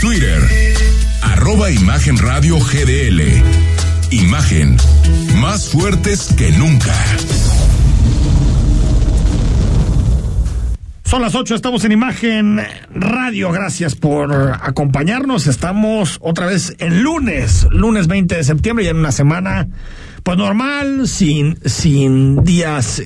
Twitter arroba Imagen Radio GDL Imagen más fuertes que nunca Son las 8, estamos en Imagen Radio. Gracias por acompañarnos. Estamos otra vez en lunes, lunes 20 de septiembre, y en una semana, pues normal, sin, sin días eh,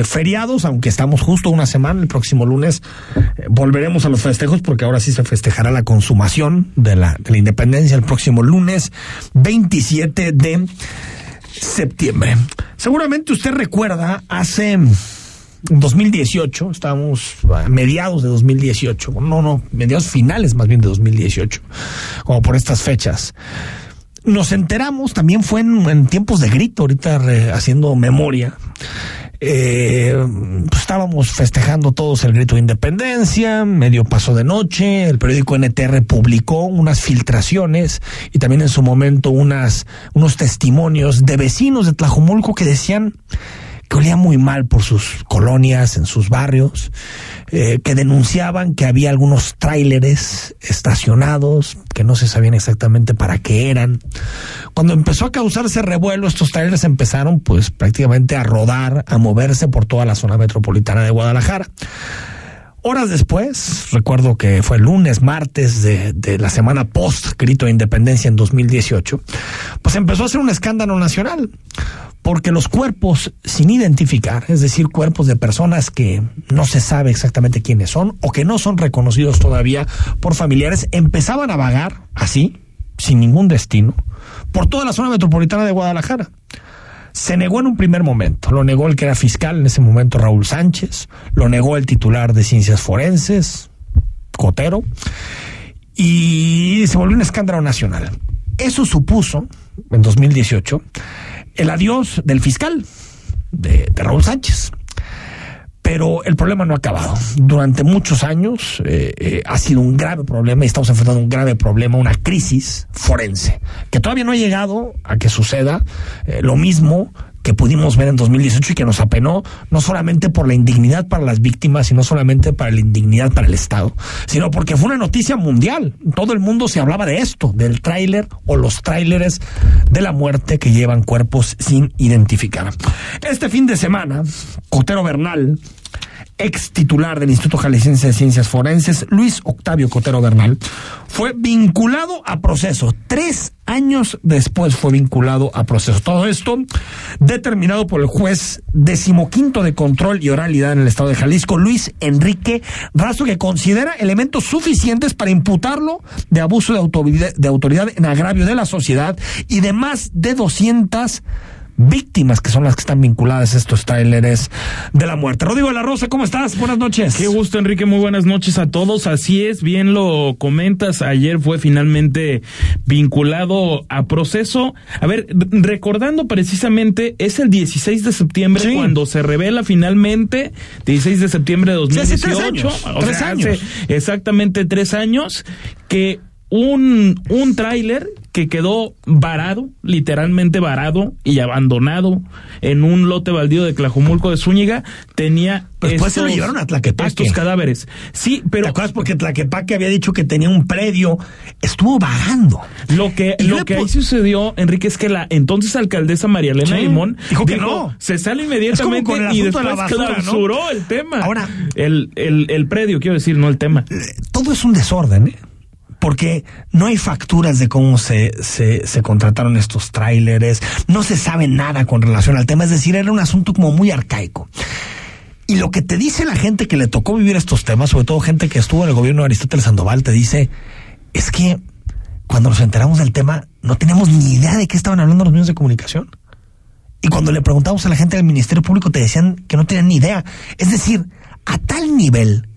eh, feriados, aunque estamos justo una semana. El próximo lunes eh, volveremos a los festejos, porque ahora sí se festejará la consumación de la, de la independencia el próximo lunes 27 de septiembre. Seguramente usted recuerda hace 2018, estábamos a mediados de 2018, no, no, mediados finales más bien de 2018, como por estas fechas. Nos enteramos, también fue en, tiempos de grito, ahorita haciendo memoria. Eh, pues estábamos festejando todos el grito de independencia, medio paso de noche, el periódico NTR publicó unas filtraciones y también en su momento unas, unos testimonios de vecinos de Tlajumulco que decían que olía muy mal por sus colonias, en sus barrios, eh, que denunciaban que había algunos tráileres estacionados, que no se sabían exactamente para qué eran. Cuando empezó a causarse revuelo, estos tráileres empezaron pues prácticamente a rodar, a moverse por toda la zona metropolitana de Guadalajara. Horas después, recuerdo que fue lunes, martes de, de, la semana post grito de independencia en 2018, pues empezó a ser un escándalo nacional, porque los cuerpos sin identificar, es decir, cuerpos de personas que no se sabe exactamente quiénes son o que no son reconocidos todavía por familiares, empezaban a vagar así, sin ningún destino, por toda la zona metropolitana de Guadalajara se negó en un primer momento. Lo negó el que era fiscal en ese momento, Raúl Sánchez. Lo negó el titular de Ciencias Forenses, Cotero. Y se volvió un escándalo nacional. Eso supuso, en 2018, el adiós del fiscal, de, de Raúl Sánchez pero el problema no ha acabado. Durante muchos años eh, eh, ha sido un grave problema y estamos enfrentando un grave problema, una crisis forense, que todavía no ha llegado a que suceda eh, lo mismo que pudimos ver en 2018 y que nos apenó no solamente por la indignidad para las víctimas, sino solamente para la indignidad para el Estado, sino porque fue una noticia mundial. Todo el mundo se hablaba de esto, del tráiler o los tráileres de la muerte que llevan cuerpos sin identificar. Este fin de semana, Cotero Bernal, ex titular del Instituto Jalisciense de Ciencias Forenses, Luis Octavio Cotero Bernal, fue vinculado a proceso. Tres años después fue vinculado a proceso. Todo esto determinado por el juez decimoquinto de control y oralidad en el estado de Jalisco, Luis Enrique Razo, que considera elementos suficientes para imputarlo de abuso de autoridad, de autoridad en agravio de la sociedad y de más de 200 víctimas que son las que están vinculadas a estos tráileres de la muerte. Rodrigo de la Rosa, ¿cómo estás? Buenas noches. Qué gusto, Enrique. Muy buenas noches a todos. Así es, bien lo comentas. Ayer fue finalmente vinculado a proceso. A ver, recordando precisamente, es el 16 de septiembre sí. cuando se revela finalmente, 16 de septiembre de 2018. Sí, tres años. O tres sea, años. Hace exactamente tres años que un, un tráiler que quedó varado, literalmente varado y abandonado en un lote baldío de Tlajumulco de Zúñiga, tenía pues después se lo llevaron a Tlaquepaque. estos cadáveres. Sí, pero... ¿Te acuerdas? Porque Tlaquepaque había dicho que tenía un predio, estuvo vagando. Lo que, lo que ahí sucedió, Enrique, es que la entonces alcaldesa María Elena Sí, Limón dijo que no. se sale inmediatamente y de después ¿no? clausuró el tema. Ahora- el, el, el predio, quiero decir, no el tema. todo es un desorden, ¿eh? Porque no hay facturas de cómo se, se, contrataron estos tráileres, no se sabe nada con relación al tema, es decir, era un asunto como muy arcaico. Y lo que te dice la gente que le tocó vivir estos temas, sobre todo gente que estuvo en el gobierno de Aristóteles Sandoval, te dice, es que cuando nos enteramos del tema, no teníamos ni idea de qué estaban hablando los medios de comunicación. Y cuando le preguntamos a la gente del Ministerio Público, te decían que no tenían ni idea. Es decir, a tal nivel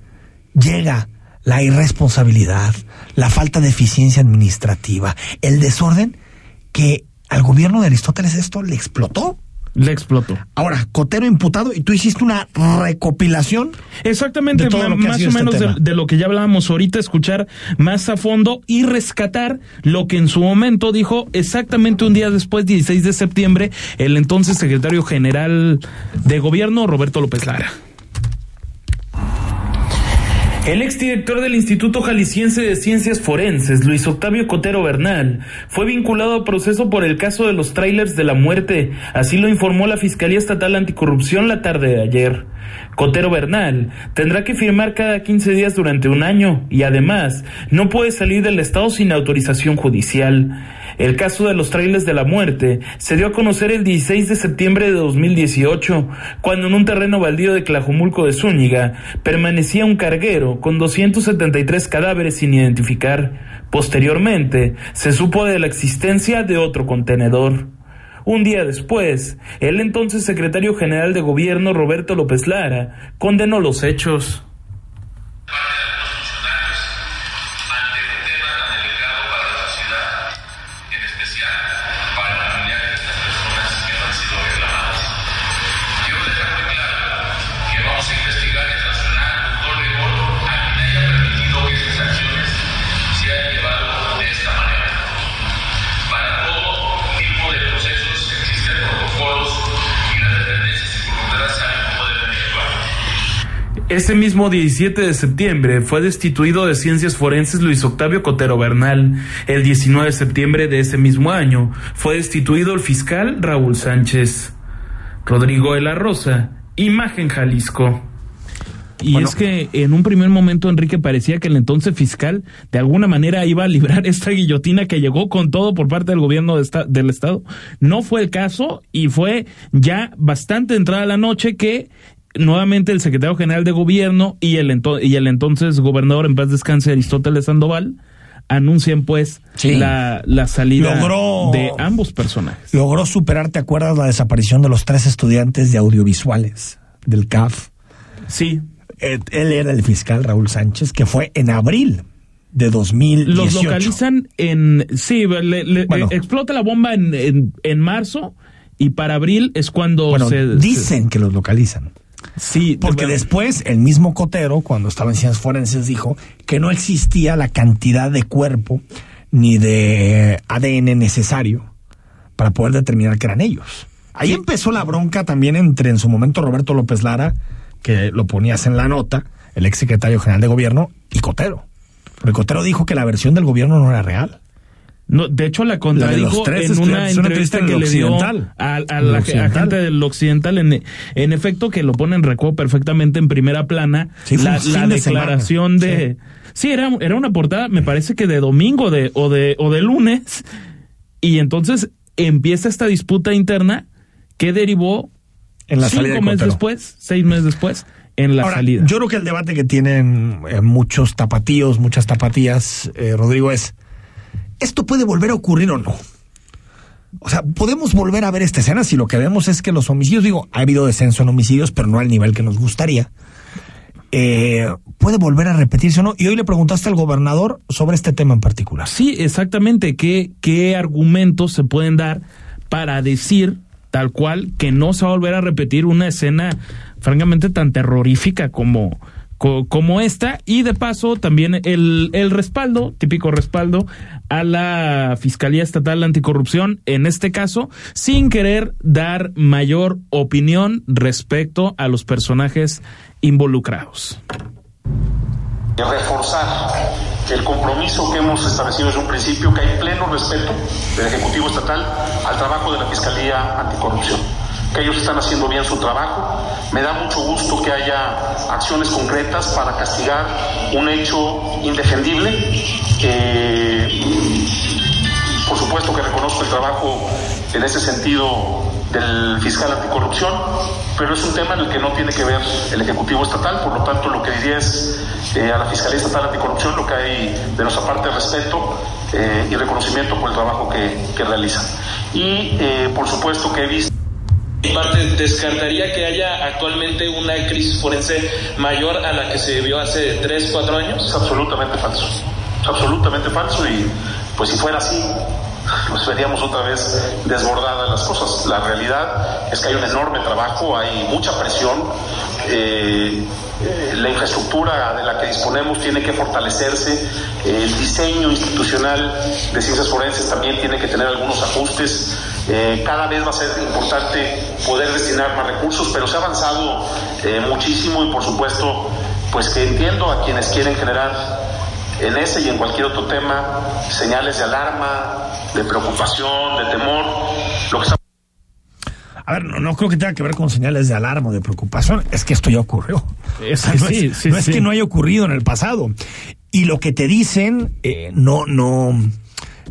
llega la irresponsabilidad, la falta de eficiencia administrativa, el desorden, que al gobierno de Aristóteles esto le explotó. Le explotó. Ahora, Cotero imputado y tú hiciste una recopilación. Exactamente, más o este menos de, lo que ya hablábamos ahorita, escuchar más a fondo y rescatar lo que en su momento dijo exactamente un día después, 16 de septiembre, el entonces secretario general de gobierno, Roberto López Lara. El exdirector del Instituto Jalisciense de Ciencias Forenses, Luis Octavio Cotero Bernal, fue vinculado a proceso por el caso de los trailers de la muerte, así lo informó la Fiscalía Estatal Anticorrupción la tarde de ayer. Cotero Bernal tendrá que firmar cada 15 días durante un año y además no puede salir del Estado sin autorización judicial. El caso de los trailers de la muerte se dio a conocer el 16 de septiembre de 2018, cuando en un terreno baldío de Clajumulco de Zúñiga permanecía un carguero con 273 cadáveres sin identificar. Posteriormente, se supo de la existencia de otro contenedor. Un día después, el entonces secretario general de gobierno Roberto López Lara condenó los hechos. Ese mismo 17 de septiembre fue destituido de Ciencias Forenses Luis Octavio Cotero Bernal. El 19 de septiembre de ese mismo año fue destituido el fiscal Raúl Sánchez. Rodrigo de la Rosa, Imagen Jalisco. Y es que en un primer momento, Enrique, parecía que el entonces fiscal de alguna manera iba a librar esta guillotina que llegó con todo por parte del gobierno del Estado. No fue el caso y fue ya bastante entrada la noche que nuevamente el secretario general de gobierno y el, y el entonces gobernador en paz descanse Aristóteles Sandoval anuncian pues la, la, salida de ambos personajes. Logró superar, ¿te acuerdas la desaparición de los tres estudiantes de audiovisuales del CAF? Sí. Eh, él era el fiscal Raúl Sánchez, que fue en abril de 2018. Los localizan en... Sí, le, explota la bomba en, en, marzo y para abril es cuando se... Dicen que los localizan. Sí, porque después el mismo Cotero, cuando estaba en ciencias forenses, dijo que no existía la cantidad de cuerpo ni de ADN necesario para poder determinar que eran ellos. Ahí empezó la bronca también entre en su momento Roberto López Lara, que lo ponías en la nota, el ex secretario general de gobierno, y Cotero. Porque Cotero dijo que la versión del gobierno no era real. No, de hecho la contradijo en una entrevista que le dio a, la gente del occidental, en, en, efecto que lo pone en recuerdo perfectamente en primera plana la, declaración de, sí. Era era una portada me parece que de domingo de o de o de lunes y entonces empieza esta disputa interna que derivó en la cinco meses después, seis meses después en la salida. Yo creo que el debate que tienen eh, muchos tapatíos, muchas tapatías, eh, Rodrigo, es ¿Esto puede volver a ocurrir o no? O sea, podemos volver a ver esta escena si lo que vemos es que los homicidios, digo, ha habido descenso en homicidios, pero no al nivel que nos gustaría. Eh, puede volver a repetirse o no. Y hoy le preguntaste al gobernador sobre este tema en particular. Sí, exactamente. ¿Qué, qué argumentos se pueden dar para decir tal cual que no se va a volver a repetir una escena francamente tan terrorífica como, como esta y de paso también el, el respaldo, típico respaldo a la Fiscalía Estatal Anticorrupción, en este caso, sin querer dar mayor opinión respecto a los personajes involucrados. Reforzar el compromiso que hemos establecido desde un principio, que hay pleno respeto del Ejecutivo Estatal al trabajo de la Fiscalía Anticorrupción que ellos están haciendo bien su trabajo. Me da mucho gusto que haya acciones concretas para castigar un hecho indefendible. por supuesto que reconozco el trabajo en ese sentido del fiscal anticorrupción, pero es un tema en el que no tiene que ver el Ejecutivo Estatal, por lo tanto lo que diría es eh, a la Fiscalía Estatal Anticorrupción lo que hay de nuestra parte respeto eh, y reconocimiento por el trabajo que, que realizan. Y eh, por supuesto que he visto parte descartaría que haya actualmente una crisis forense mayor a la que se vio hace 3, 4 años. Es absolutamente falso. Es absolutamente falso y pues si fuera así, nos veríamos otra vez desbordadas las cosas. La realidad es que hay un enorme trabajo, hay mucha presión. Eh, la infraestructura de la que disponemos tiene que fortalecerse, el diseño institucional de ciencias forenses también tiene que tener algunos ajustes. Eh, cada vez va a ser importante poder destinar más recursos, pero se ha avanzado muchísimo y por supuesto, pues que entiendo a quienes quieren generar en ese y en cualquier otro tema señales de alarma, de preocupación, de temor. Lo que a ver, no, creo que tenga que ver con señales de alarma o de preocupación, es que esto ya ocurrió. no, es, que no haya ocurrido en el pasado. Y lo que te dicen, eh, no, no,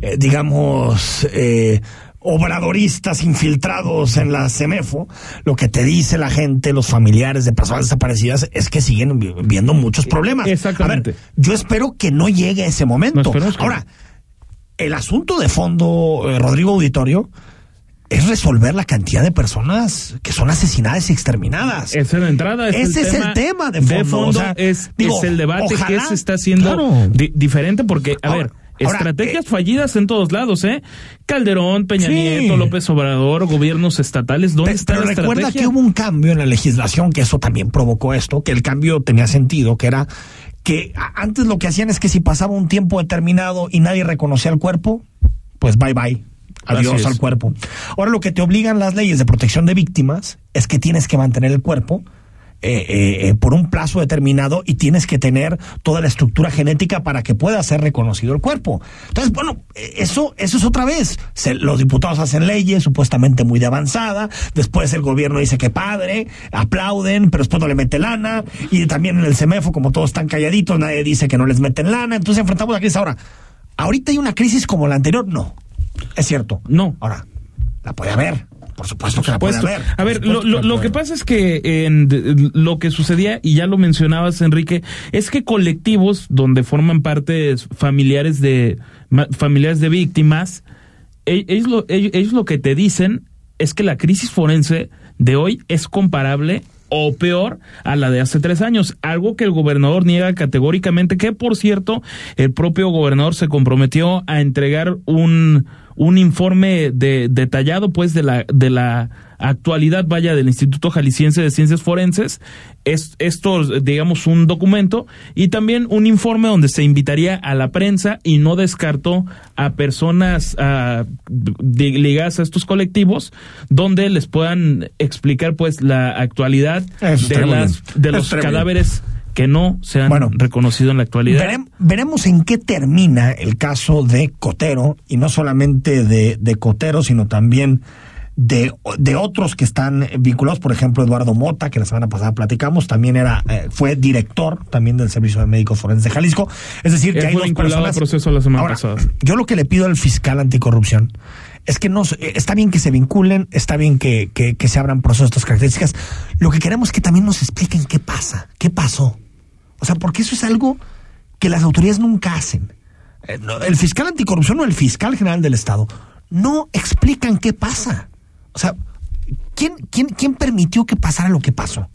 eh, digamos, eh, obradoristas infiltrados en la CEMEFO, lo que te dice la gente, los familiares de personas desaparecidas, es que siguen viendo muchos problemas. Exactamente. yo espero que no llegue ese momento. Ahora, el asunto de fondo, eh, Rodrigo Auditorio, es resolver la cantidad de personas que son asesinadas y exterminadas. Esa es la entrada. Ese es el tema de fondo. es, el debate que se está haciendo diferente porque, a ver, Estrategias eh, fallidas en todos lados, ¿eh? Calderón, Peña Nieto, López Obrador, gobiernos estatales, ¿dónde está pero recuerda que hubo un cambio en la legislación, que eso también provocó esto, que el cambio tenía sentido, que era que antes lo que hacían es que si pasaba un tiempo determinado y nadie reconocía el cuerpo, pues bye bye. Adiós al cuerpo. Ahora lo que te obligan las leyes de protección de víctimas es que tienes que mantener el cuerpo eh, eh, eh, por un plazo determinado y tienes que tener toda la estructura genética para que pueda ser reconocido el cuerpo. Entonces, bueno, eso, eso es otra vez. los diputados hacen leyes supuestamente muy de avanzada, después el gobierno dice que padre, aplauden, pero después no le mete lana, y también en el CEMEFO, como todos están calladitos, nadie dice que no les meten lana, entonces enfrentamos la crisis. Ahora, ¿ahorita hay una crisis como la anterior? No. Es cierto. No. Ahora, la puede haber. Por supuesto que la puede haber. A ver, lo, lo, que pasa es que en lo que sucedía, y ya lo mencionabas, Enrique, es que colectivos donde forman parte familiares de familiares de víctimas, ellos lo, ellos lo que te dicen es que la crisis forense de hoy es comparable o peor a la de hace tres años, algo que el gobernador niega categóricamente, que por cierto, el propio gobernador se comprometió a entregar un, un informe de, detallado pues de la, de la actualidad vaya del Instituto Jalisciense de Ciencias Forenses. Es esto digamos un documento y también un informe donde se invitaría a la prensa y no descartó a personas ligadas a estos colectivos donde les puedan explicar pues la actualidad de, las, de los cadáveres que no se han reconocido en la actualidad. veremos en qué termina el caso de Cotero, y no solamente de, de Cotero, sino también de, de, otros que están vinculados, por ejemplo, Eduardo Mota, que la semana pasada platicamos, también era, eh, fue director también del Servicio de Médicos Forenses de Jalisco. Es decir, que hay dos personas. proceso la semana pasada. Yo lo que le pido al fiscal anticorrupción es que no eh, está bien que se vinculen, está bien que, que, se abran procesos de estas características. Lo que queremos es que también nos expliquen qué pasa, qué pasó. O sea, porque eso es algo que las autoridades nunca hacen. Eh, el fiscal anticorrupción o el fiscal general del Estado no explican qué pasa. O sea, ¿quién, quién, quién permitió que pasara lo que pasó?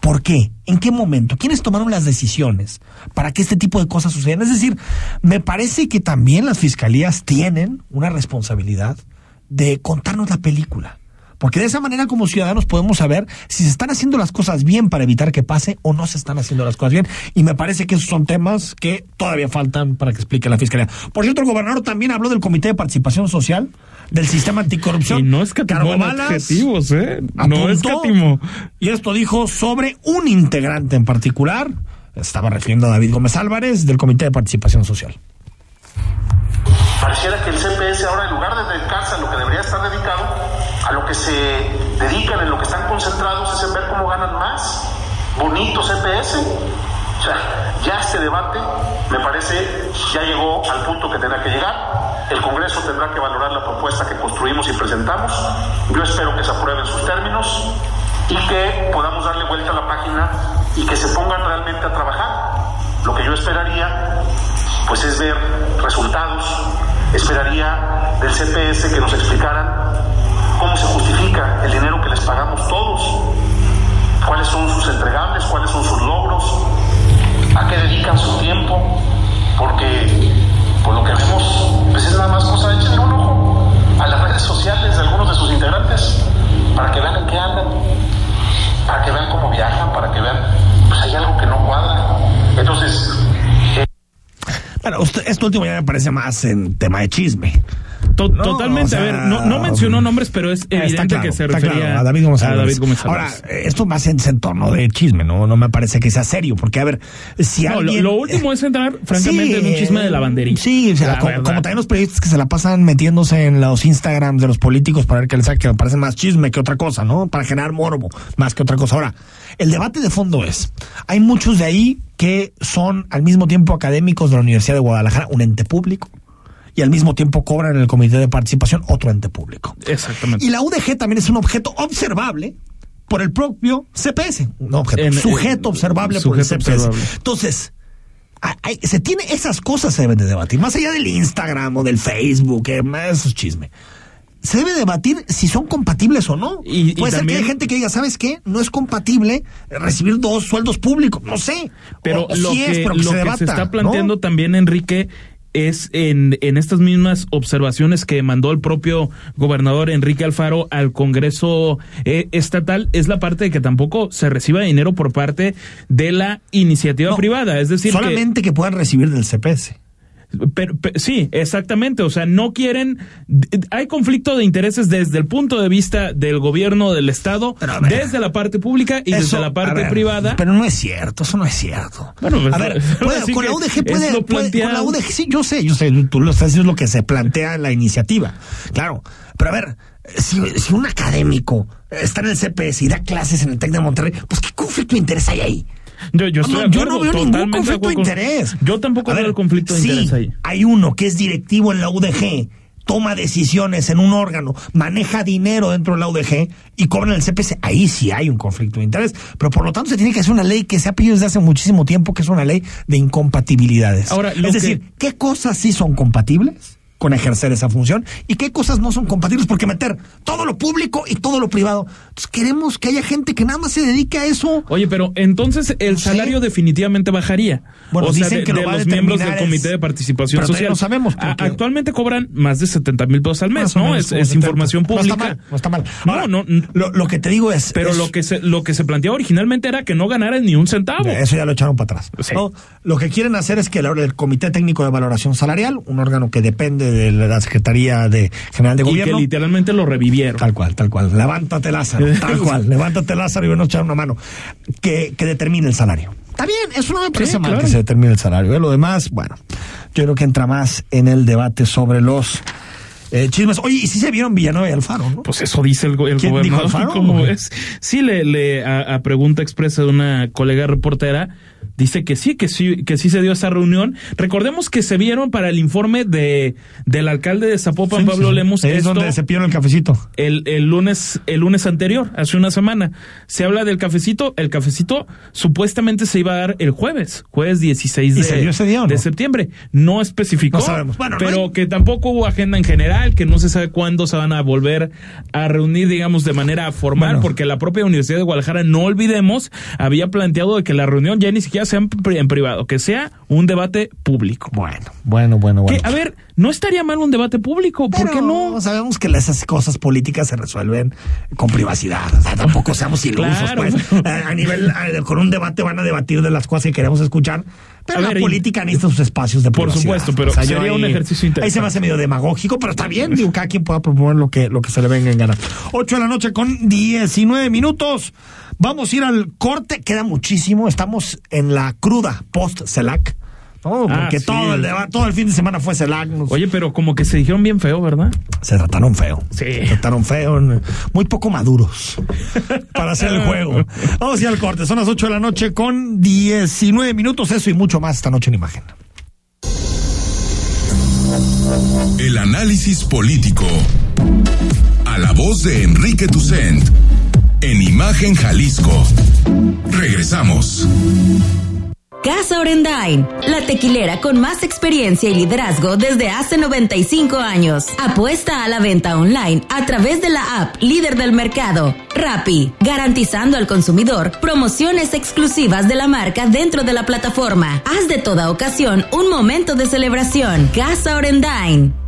¿Por qué? ¿En qué momento? ¿Quiénes tomaron las decisiones para que este tipo de cosas sucedan? Es decir, me parece que también las fiscalías tienen una responsabilidad de contarnos la película. Porque de esa manera como ciudadanos podemos saber si se están haciendo las cosas bien para evitar que pase o no se están haciendo las cosas bien. Y me parece que esos son temas que todavía faltan para que explique la Fiscalía. Por cierto, el gobernador también habló del Comité de Participación Social del sistema anticorrupción. Y no es que adjetivos, ¿eh? No es Y esto dijo sobre un integrante en particular. Estaba refiriendo a David Gómez Álvarez del Comité de Participación Social. Pareciera que el CPS ahora, en lugar de dedicarse a lo que debería estar dedicado, a lo que se dedican, en lo que están concentrados, es en ver cómo ganan más. Bonito CPS. O sea, ya este debate, me parece, ya llegó al punto que tendrá que llegar. El Congreso tendrá que valorar la propuesta que construimos y presentamos. Yo espero que se aprueben sus términos y que podamos darle vuelta a la página y que se pongan realmente a trabajar. Lo que yo esperaría, pues es ver resultados, esperaría del CPS que nos explicaran cómo se justifica el dinero que les pagamos todos, cuáles son sus entregables, cuáles son sus logros, esto último ya me parece más en tema de chisme. To no, totalmente, o sea, a ver, no, no, mencionó nombres, pero es evidente claro, que se refería claro, a David a David Gómez Ahora, esto más en entorno de chisme, ¿no? No me parece que sea serio, porque a ver, si no, alguien... Lo, lo, último es entrar, francamente, sí, en un chisme de lavandería. Sí, o sea, como, como, también los periodistas que se la pasan metiéndose en los Instagrams de los políticos para ver qué les saque, que me parece más chisme que otra cosa, ¿no? Para generar morbo, más que otra cosa. Ahora, el debate de fondo es, hay muchos de ahí que son al mismo tiempo académicos de la Universidad de Guadalajara, un ente público, y al mismo tiempo cobran en el comité de participación otro ente público. Exactamente. Y la UDG también es un objeto observable por el propio CPS, un objeto, En- sujeto en- observable sujeto por el CPS. observable. Entonces, hay- hay- se tiene esas cosas se deben de debatir, más allá del Instagram o del Facebook, eh, eso es chisme. Se debe debatir si son compatibles o no. Y- y Puede ser que también- haya gente que diga, ¿sabes qué? No es compatible recibir dos sueldos públicos. No sé. Pero O- lo, sí es, que, pero lo se que debata, se está ¿no? planteando también, Enrique, es en, en estas mismas observaciones que mandó el propio gobernador Enrique Alfaro al Congreso eh, estatal, es la parte de que tampoco se reciba dinero por parte de la iniciativa No, privada. Es decir, que- Solamente que puedan recibir del CPS. Pero, pero- sí, exactamente. O sea, no quieren. Hay conflicto de intereses desde el punto de vista del gobierno del Estado, ver. desde la parte pública y Eso, desde la parte ver, privada. Pero no es cierto, eso no es cierto. Bueno, pues, a ver, puede- con la UDG puede, con la. UDG, sí, yo sé, yo sé, tú lo estás diciendo es lo que se plantea en la iniciativa. Claro, pero a ver, si, si un académico está en el CPS y da clases en el TEC de Monterrey, pues qué conflicto de interés hay ahí. Yo, yo estoy No, yo veo ningún conflicto de interés. Yo tampoco A veo ver, el conflicto de sí, interés ahí. Hay uno que es directivo en la UDG, toma decisiones en un órgano, maneja dinero dentro de la UDG y cobra en el CPS. Ahí sí hay un conflicto de interés. Pero por lo tanto se tiene que hacer una ley que se ha pedido desde hace muchísimo tiempo, que es una ley de incompatibilidades. Ahora, es que- decir, ¿qué cosas sí son compatibles? Con ejercer esa función y qué cosas no son compatibles porque meter todo lo público y todo lo privado. Entonces queremos que haya gente que nada más se dedique a eso. Oye, pero entonces el No sé. salario definitivamente bajaría. Bueno, o sea, dicen de, que lo de va a los miembros del Comité es- de Participación pero Social. no sabemos, porque- Actualmente cobran más de 70 mil pesos al mes, ¿no? menos Es, como es 70. información No pública. está mal, no está mal. No, no, Lo, lo que te digo es. Pero es- lo que se lo que se planteaba originalmente era que no ganaran ni un centavo. Eso ya lo echaron para atrás. Sí. ¿no? Lo que quieren hacer es que el, el Comité Técnico de Valoración Salarial, un órgano que depende de la Secretaría de General de y que Gobierno. literalmente lo revivieron. Tal cual, tal cual. Levántate, Lázaro. Tal cual. Levántate, Lázaro, y ven a echar una mano. Que, que determine el salario. Está bien, eso no me parece Sí, mal claro. que se determine el salario. ¿eh? Lo demás, bueno, yo creo que entra más en el debate sobre los eh, chismes. Oye, y si se vieron Villanueva y Alfaro, ¿no? Pues eso dice el, el ¿Quién dijo gobernador. Alfaro? ¿Cómo ves? Sí, le, le a, a pregunta expresa de una colega reportera, dice que sí, que sí, que sí se dio esa reunión. Recordemos que se vieron para el informe de del alcalde de Zapopan, Sí, Pablo sí. Lemos, Es esto donde se pidieron el cafecito. el, el lunes, el lunes anterior, hace una semana. Se habla del cafecito. El cafecito supuestamente se iba a dar el jueves, jueves 16 ¿Y de, se dio ese día o no? de septiembre. No especificó. No sabemos. Bueno, no pero hay- que tampoco hubo agenda en general, que no se sabe cuándo se van a volver a reunir, digamos, de manera formal, Bueno. porque la propia Universidad de Guadalajara, no olvidemos, había planteado de que la reunión ya ni siquiera sea en, pri- en privado, que sea un debate público. Bueno, bueno, bueno, bueno. Que, a ver, no estaría mal un debate público, ¿por Pero qué no? Sabemos que esas cosas políticas se resuelven con privacidad. O sea, tampoco seamos ilusos, Claro. pues. A, nivel, con un debate van a debatir de las cosas que queremos escuchar. Pero A la ver, política necesita sus espacios de Por privacidad. supuesto, pero sería un ejercicio Ahí se me interesante. hace medio demagógico, pero está bien. Digo, cada quien pueda proponer lo que, lo que se le venga en gana. 8 de la noche con 19 minutos. Vamos a ir al corte. Queda muchísimo. Estamos en la cruda post-CELAC. ¿no? Ah, Porque sí. todo, el deba- todo el fin de semana fue CELAC. Oye, pero como que se dijeron bien feo, ¿verdad? se trataron feo. Sí. Se trataron feo. Muy poco maduros para hacer el juego. Vamos a ir al corte. Son las 8 de la noche con 19 minutos. Eso y mucho más esta noche en imagen. El análisis político. A la voz de Enrique Tucent. En Imagen Jalisco. Regresamos. Casa Orendain, la tequilera con más experiencia y liderazgo desde hace 95 años. Apuesta a la venta online a través de la app líder del mercado, Rappi, garantizando al consumidor promociones exclusivas de la marca dentro de la plataforma. Haz de toda ocasión un momento de celebración. Casa Orendain.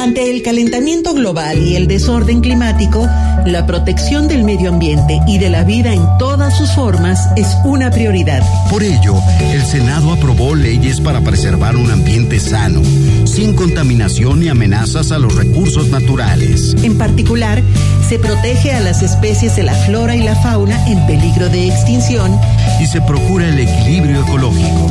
Ante el calentamiento global y el desorden climático, la protección del medio ambiente y de la vida en todas sus formas es una prioridad. Por ello, el Senado aprobó leyes para preservar un ambiente sano, sin contaminación ni amenazas a los recursos naturales. En particular, se protege a las especies de la flora y la fauna en peligro de extinción y se procura el equilibrio ecológico.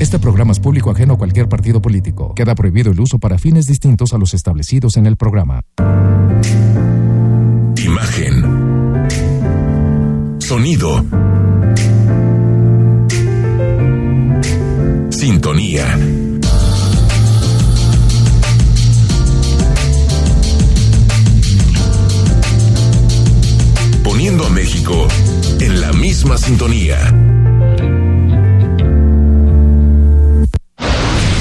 Este programa es público ajeno a cualquier partido político. Queda prohibido el uso para fines distintos a los establecidos en el programa. Imagen. Sonido. Sintonía. Poniendo a México en la misma sintonía.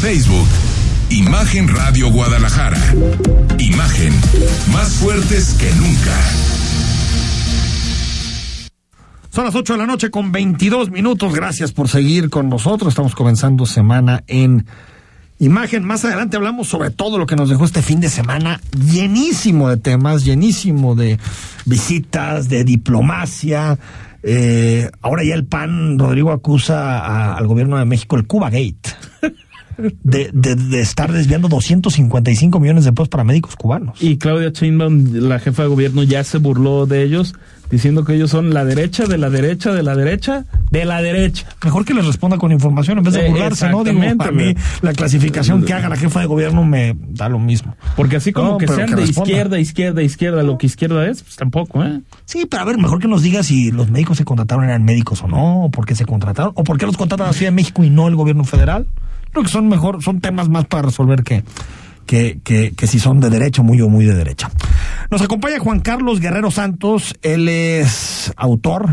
Facebook, Imagen Radio Guadalajara. Imagen, más fuertes que nunca. Son las 8 de la noche con 22 minutos. Gracias por seguir con nosotros. Estamos comenzando semana en Imagen. Más adelante hablamos sobre todo lo que nos dejó este fin de semana, llenísimo de temas, llenísimo de visitas, de diplomacia. Eh, ahora ya el PAN, Rodrigo acusa al gobierno de México el Cuba Gate. De, de, de, estar desviando 255 millones de pesos para médicos cubanos. Y Claudia Sheinbaum, la jefa de gobierno, ya se burló de ellos, diciendo que ellos son la derecha, de la derecha, de la derecha, de la derecha. Mejor que les responda con información en vez de burlarse, ¿no? Digo, a mí la clasificación que haga la jefa de gobierno me da lo mismo. Porque así como no, que sean que de izquierda, izquierda, izquierda, lo que izquierda es, pues tampoco, ¿eh? Sí, pero a ver, mejor que nos diga si los médicos se contrataron eran médicos o no, o por qué se contrataron, o por qué los contratan la Ciudad de México y no el gobierno federal. Creo que son mejor, son temas más para resolver que, que, que, que, si son de derecha, muy o muy de derecha. Nos acompaña Juan Carlos Guerrero Santos, él es autor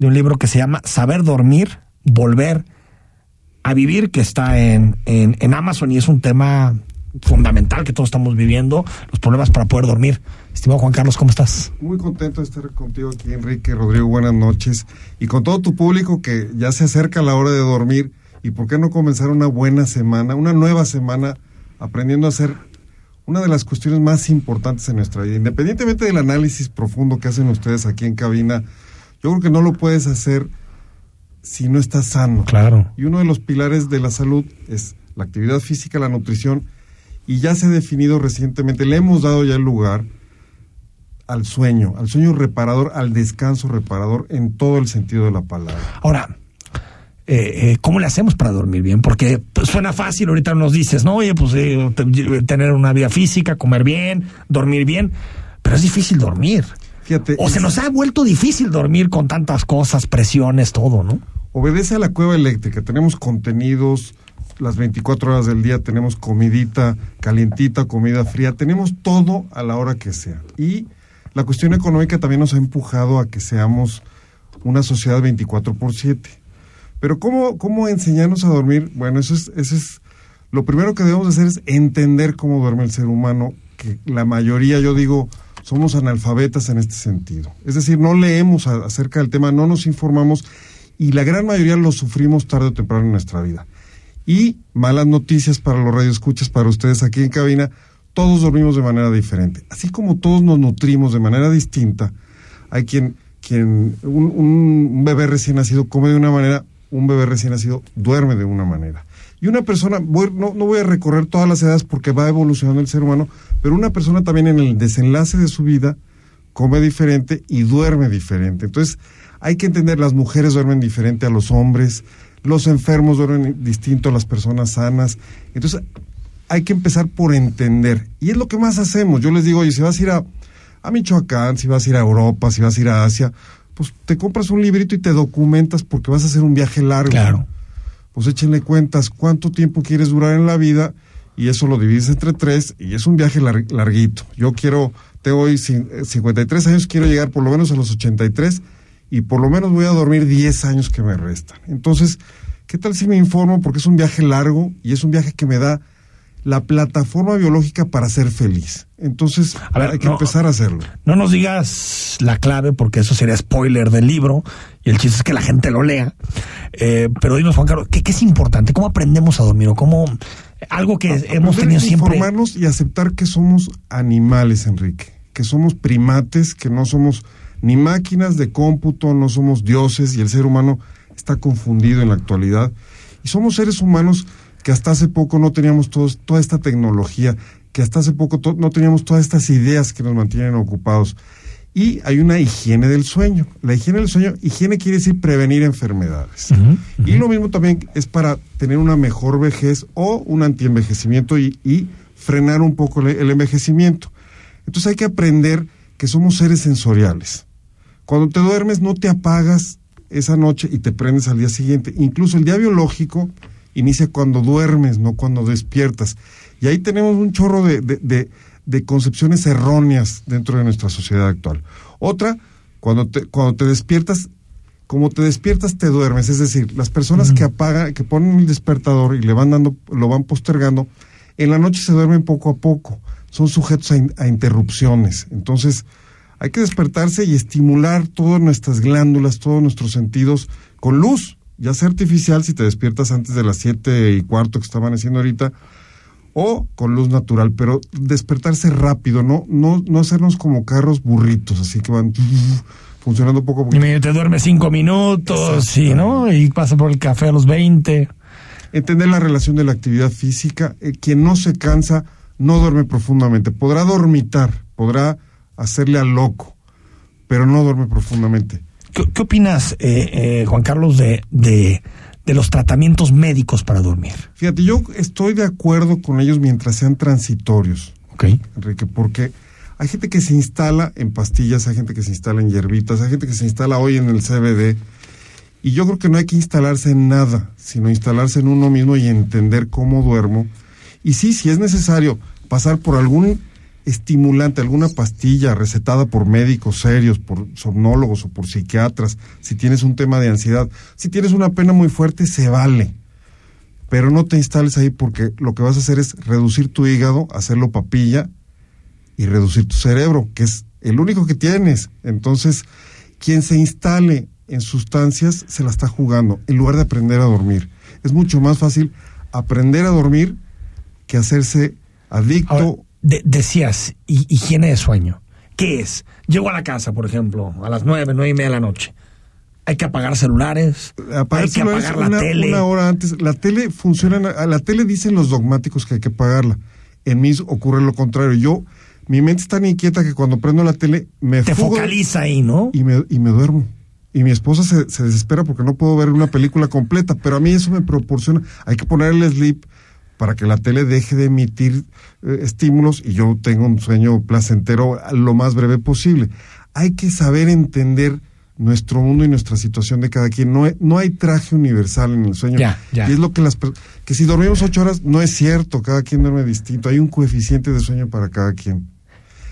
de un libro que se llama Saber Dormir, Volver a Vivir, que está en, en, en Amazon y es un tema fundamental que todos estamos viviendo, los problemas para poder dormir. Estimado Juan Carlos, ¿cómo estás? Muy contento de estar contigo aquí, Enrique, Rodrigo, buenas noches. Y con todo tu público que ya se acerca la hora de dormir, ¿Y por qué no comenzar una buena semana, una nueva semana, aprendiendo a hacer una de las cuestiones más importantes en nuestra vida? Independientemente del análisis profundo que hacen ustedes aquí en cabina, yo creo que no lo puedes hacer si no estás sano. Claro. Y uno de los pilares de la salud es la actividad física, la nutrición, y ya se ha definido recientemente, le hemos dado ya el lugar al sueño, al sueño reparador, al descanso reparador en todo el sentido de la palabra. Ahora, eh, eh, ¿cómo le hacemos para dormir bien? Porque pues, suena fácil, ahorita nos dices, no, oye, pues eh, tener una vida física, comer bien, dormir bien, pero es difícil dormir. Fíjate, o se nos ha vuelto difícil dormir con tantas cosas, presiones, todo, ¿no? Obedece a la cueva eléctrica, tenemos contenidos las 24 horas del día, tenemos comidita calientita, comida fría, tenemos todo a la hora que sea. Y la cuestión económica también nos ha empujado a que seamos una sociedad 24 por 7 pero ¿cómo, cómo enseñarnos a dormir? Bueno, eso es, eso es, lo primero que debemos hacer es entender cómo duerme el ser humano, que la mayoría, yo digo, somos analfabetas en este sentido. Es decir, no leemos acerca del tema, no nos informamos y la gran mayoría lo sufrimos tarde o temprano en nuestra vida. Y malas noticias para los radioescuchas, para ustedes aquí en cabina, todos dormimos de manera diferente. Así como todos nos nutrimos de manera distinta, hay quien, quien un, un bebé recién nacido come de una manera, un bebé recién nacido duerme de una manera. Y una persona, voy, no, no voy a recorrer todas las edades porque va evolucionando el ser humano, pero una persona también en el desenlace de su vida come diferente y duerme diferente. Entonces, hay que entender, las mujeres duermen diferente a los hombres, los enfermos duermen distinto a las personas sanas. Entonces, hay que empezar por entender. Y es lo que más hacemos. Yo les digo, oye, si vas a ir a, a Michoacán, si vas a ir a Europa, si vas a ir a Asia, pues te compras un librito y te documentas porque vas a hacer un viaje largo. Claro. Pues échenle cuentas cuánto tiempo quieres durar en la vida y eso lo divides entre tres y es un viaje lar- larguito. Yo quiero, tengo hoy cin- eh, 53 años, quiero llegar por lo menos a los 83 y por lo menos voy a dormir 10 años que me restan. Entonces, ¿qué tal si me informo? Porque es un viaje largo y es un viaje que me da la plataforma biológica para ser feliz. Entonces, A ver, hay que no. empezar a hacerlo. No nos digas la clave porque eso sería spoiler del libro y el chiste es que la gente lo lea. Eh, pero dinos, Juan Carlos, ¿qué, qué es importante? ¿Cómo aprendemos a dormir? ¿O cómo algo que hemos tenido siempre? Informarnos y aceptar que somos animales, Enrique, que somos primates, que no somos ni máquinas de cómputo, no somos dioses y el ser humano está confundido en la actualidad. Y somos seres humanos que hasta hace poco no teníamos todos, toda esta tecnología, que hasta hace poco no teníamos todas estas ideas que nos mantienen ocupados. Y hay una higiene del sueño. La higiene del sueño, higiene quiere decir prevenir enfermedades. Y lo mismo también es para tener una mejor vejez o un antienvejecimiento y, y frenar un poco el, el envejecimiento. Entonces hay que aprender que somos seres sensoriales. Cuando te duermes no te apagas esa noche y te prendes al día siguiente. Incluso el día biológico inicia cuando duermes, no cuando despiertas. Y ahí tenemos un chorro de, de- de- de concepciones erróneas dentro de nuestra sociedad actual. Otra, cuando te, cuando te despiertas, como te despiertas te duermes. Es decir, las personas que apagan, que ponen el despertador y le van dando, lo van postergando, en la noche se duermen poco a poco. Son sujetos a, in- a interrupciones. Entonces, hay que despertarse y estimular todas nuestras glándulas, todos nuestros sentidos con luz, ya sea artificial si te despiertas antes de las siete y cuarto que estaban haciendo ahorita, o con luz natural, pero despertarse rápido, no, no, no hacernos como carros burritos, así que van funcionando poco a Y medio te duermes cinco minutos, sí, ¿no? Y pasa por el café a los 20. Entender la relación de la actividad física, eh, quien no se cansa no duerme profundamente, podrá dormitar, podrá hacerle al loco, pero no duerme profundamente. ¿Qué, qué opinas, eh, eh, Juan Carlos, de, de, de los tratamientos médicos para dormir? Fíjate, yo estoy de acuerdo con ellos mientras sean transitorios. Ok. Enrique, porque hay gente que se instala en pastillas, hay gente que se instala en hierbitas, hay gente que se instala hoy en el CBD. Y yo creo que no hay que instalarse en nada, sino instalarse en uno mismo y entender cómo duermo. Y sí, si es necesario pasar por algún estimulante, alguna pastilla recetada por médicos serios, por somnólogos o por psiquiatras, si tienes un tema de ansiedad, si tienes una pena muy fuerte, se vale pero no te instales ahí porque lo que vas a hacer es reducir tu hígado, hacerlo papilla y reducir tu cerebro, que es el único que tienes. Entonces, quien se instale en sustancias se la está jugando en lugar de aprender a dormir. Es mucho más fácil aprender a dormir que hacerse adicto. De- decías, hi- higiene de sueño. ¿Qué es? Llego a la casa, por ejemplo, a las nueve, nueve y media de la noche. Hay que apagar celulares, Apagar hay que apagar la una, tele. una hora antes. La tele funciona, a la tele dicen los dogmáticos que hay que apagarla. En mí ocurre lo contrario. Yo, mi mente es tan inquieta que cuando prendo la tele me Te fugo focaliza ahí, ¿no? y me, y me duermo. Y mi esposa se, se desespera porque no puedo ver una película completa, pero a mí eso me proporciona. Hay que ponerle sleep para que la tele deje de emitir eh, estímulos y yo tenga un sueño placentero lo más breve posible. Hay que saber entender nuestro mundo y nuestra situación de cada quien. No, hay- no hay traje universal en el sueño. Ya, ya. Y es lo que las que si dormimos ocho horas no es cierto, cada quien duerme distinto. Hay un coeficiente de sueño para cada quien.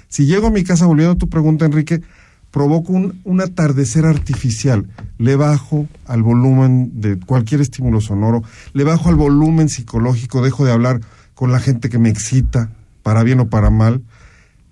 Si llego a mi casa, volviendo a tu pregunta, Enrique, provoco un, un atardecer artificial. Le bajo al volumen de cualquier estímulo sonoro, le bajo al volumen psicológico, dejo de hablar con la gente que me excita, para bien o para mal,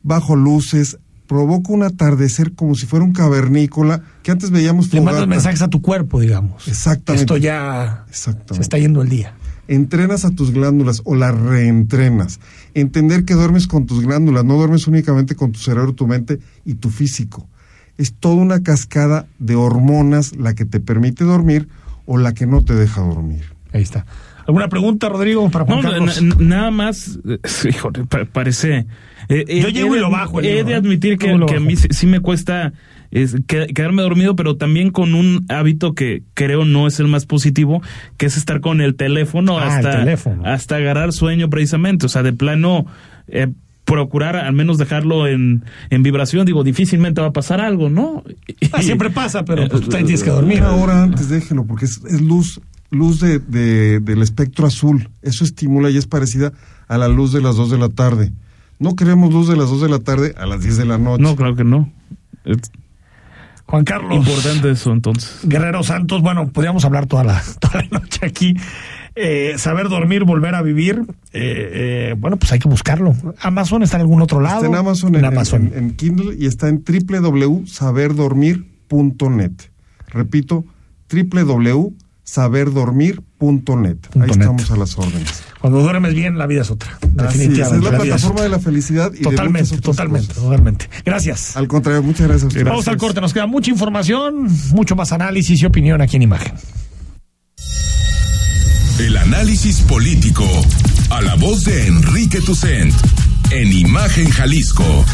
bajo luces, provoca un atardecer como si fuera un cavernícola que antes veíamos Le mandas mensajes a tu cuerpo, digamos. Exactamente. Esto ya Exactamente. se está yendo el día. entrenas a tus glándulas o las reentrenas. Entender que duermes con tus glándulas, no duermes únicamente con tu cerebro, tu mente y tu físico. Es toda una cascada de hormonas la que te permite dormir o la que no te deja dormir. Ahí está. ¿Alguna pregunta, Rodrigo, para Juan No, Carlos? na- nada más, eh, híjole, pa- parece. eh, eh, Yo llego y lo bajo el He libro, de ¿eh? admitir que, a mí sí, sí me cuesta es, que- quedarme dormido, pero también con un hábito que creo no es el más positivo, que es estar con el teléfono Ah, el hasta, teléfono. hasta agarrar sueño precisamente. O sea, de plano. eh, procurar al menos dejarlo en, en vibración, digo, difícilmente va a pasar algo, ¿no? Ah, siempre pasa, pero pues, tú también tienes que Eh, dormir. Una hora antes déjelo, porque es, es luz, luz de, de- del espectro azul. Eso estimula y es parecida a la luz de las 2 de la tarde. No queremos luz de las 2 de la tarde a las 10 de la noche. No, claro que no. Es Juan Carlos. importante eso, entonces. Guerrero Santos, bueno, podríamos hablar toda la, toda la noche aquí. Eh, saber dormir, volver a vivir, eh, eh, bueno, pues hay que buscarlo. Amazon está en algún otro lado. Está en Amazon, en, Amazon. en- en Kindle y está en www.saberdormir.net. Repito, www.saberdormir.net. Ahí net. estamos a las órdenes. Cuando duermes bien, la vida es otra. Así es, Definitivamente. es la plataforma de la felicidad y de Totalmente, otras totalmente, cosas. totalmente. Gracias. Al contrario, muchas gracias a ustedes. Vamos al corte, nos queda mucha información, mucho más análisis y opinión aquí en Imagen. El análisis político. A la voz de Enrique Tucent. En Imagen Jalisco.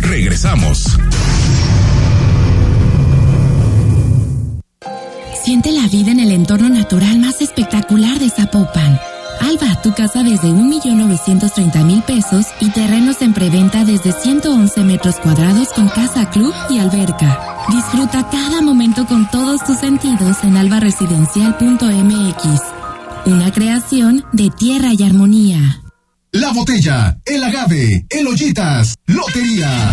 Regresamos. Siente la vida en el entorno natural más espectacular de Zapopan. Alba, tu casa desde 1.930.000 pesos y terrenos en preventa desde 111 metros cuadrados con casa club y alberca. Disfruta cada momento con todos tus sentidos en albaresidencial.mx. Una creación de tierra y armonía. La botella, el agave, el ollitas, lotería.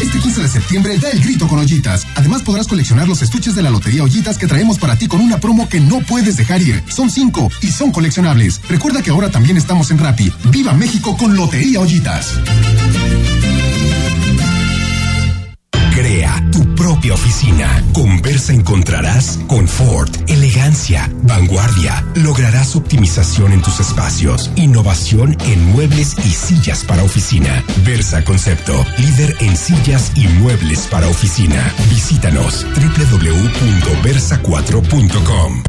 Este 15 de septiembre da el grito con ollitas. Además podrás coleccionar los estuches de la lotería ollitas que traemos para ti con una promo que no puedes dejar ir. Son cinco y son coleccionables. Recuerda que ahora también estamos en Rappi. Viva México con Lotería Ollitas. Propia oficina. Con Versa encontrarás confort, elegancia, vanguardia. Lograrás optimización en tus espacios, innovación en muebles y sillas para oficina. Versa Concepto, líder en sillas y muebles para oficina. Visítanos www.versa4.com.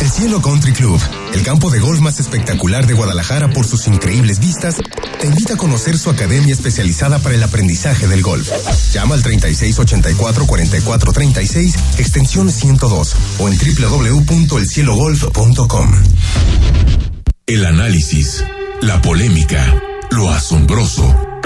El Cielo Country Club, el campo de golf más espectacular de Guadalajara por sus increíbles vistas, te invita a conocer su academia especializada para el aprendizaje del golf. Llama al 3684-4436, extensión 102 o en www.elcielogolf.com. El análisis, la polémica, lo asombroso,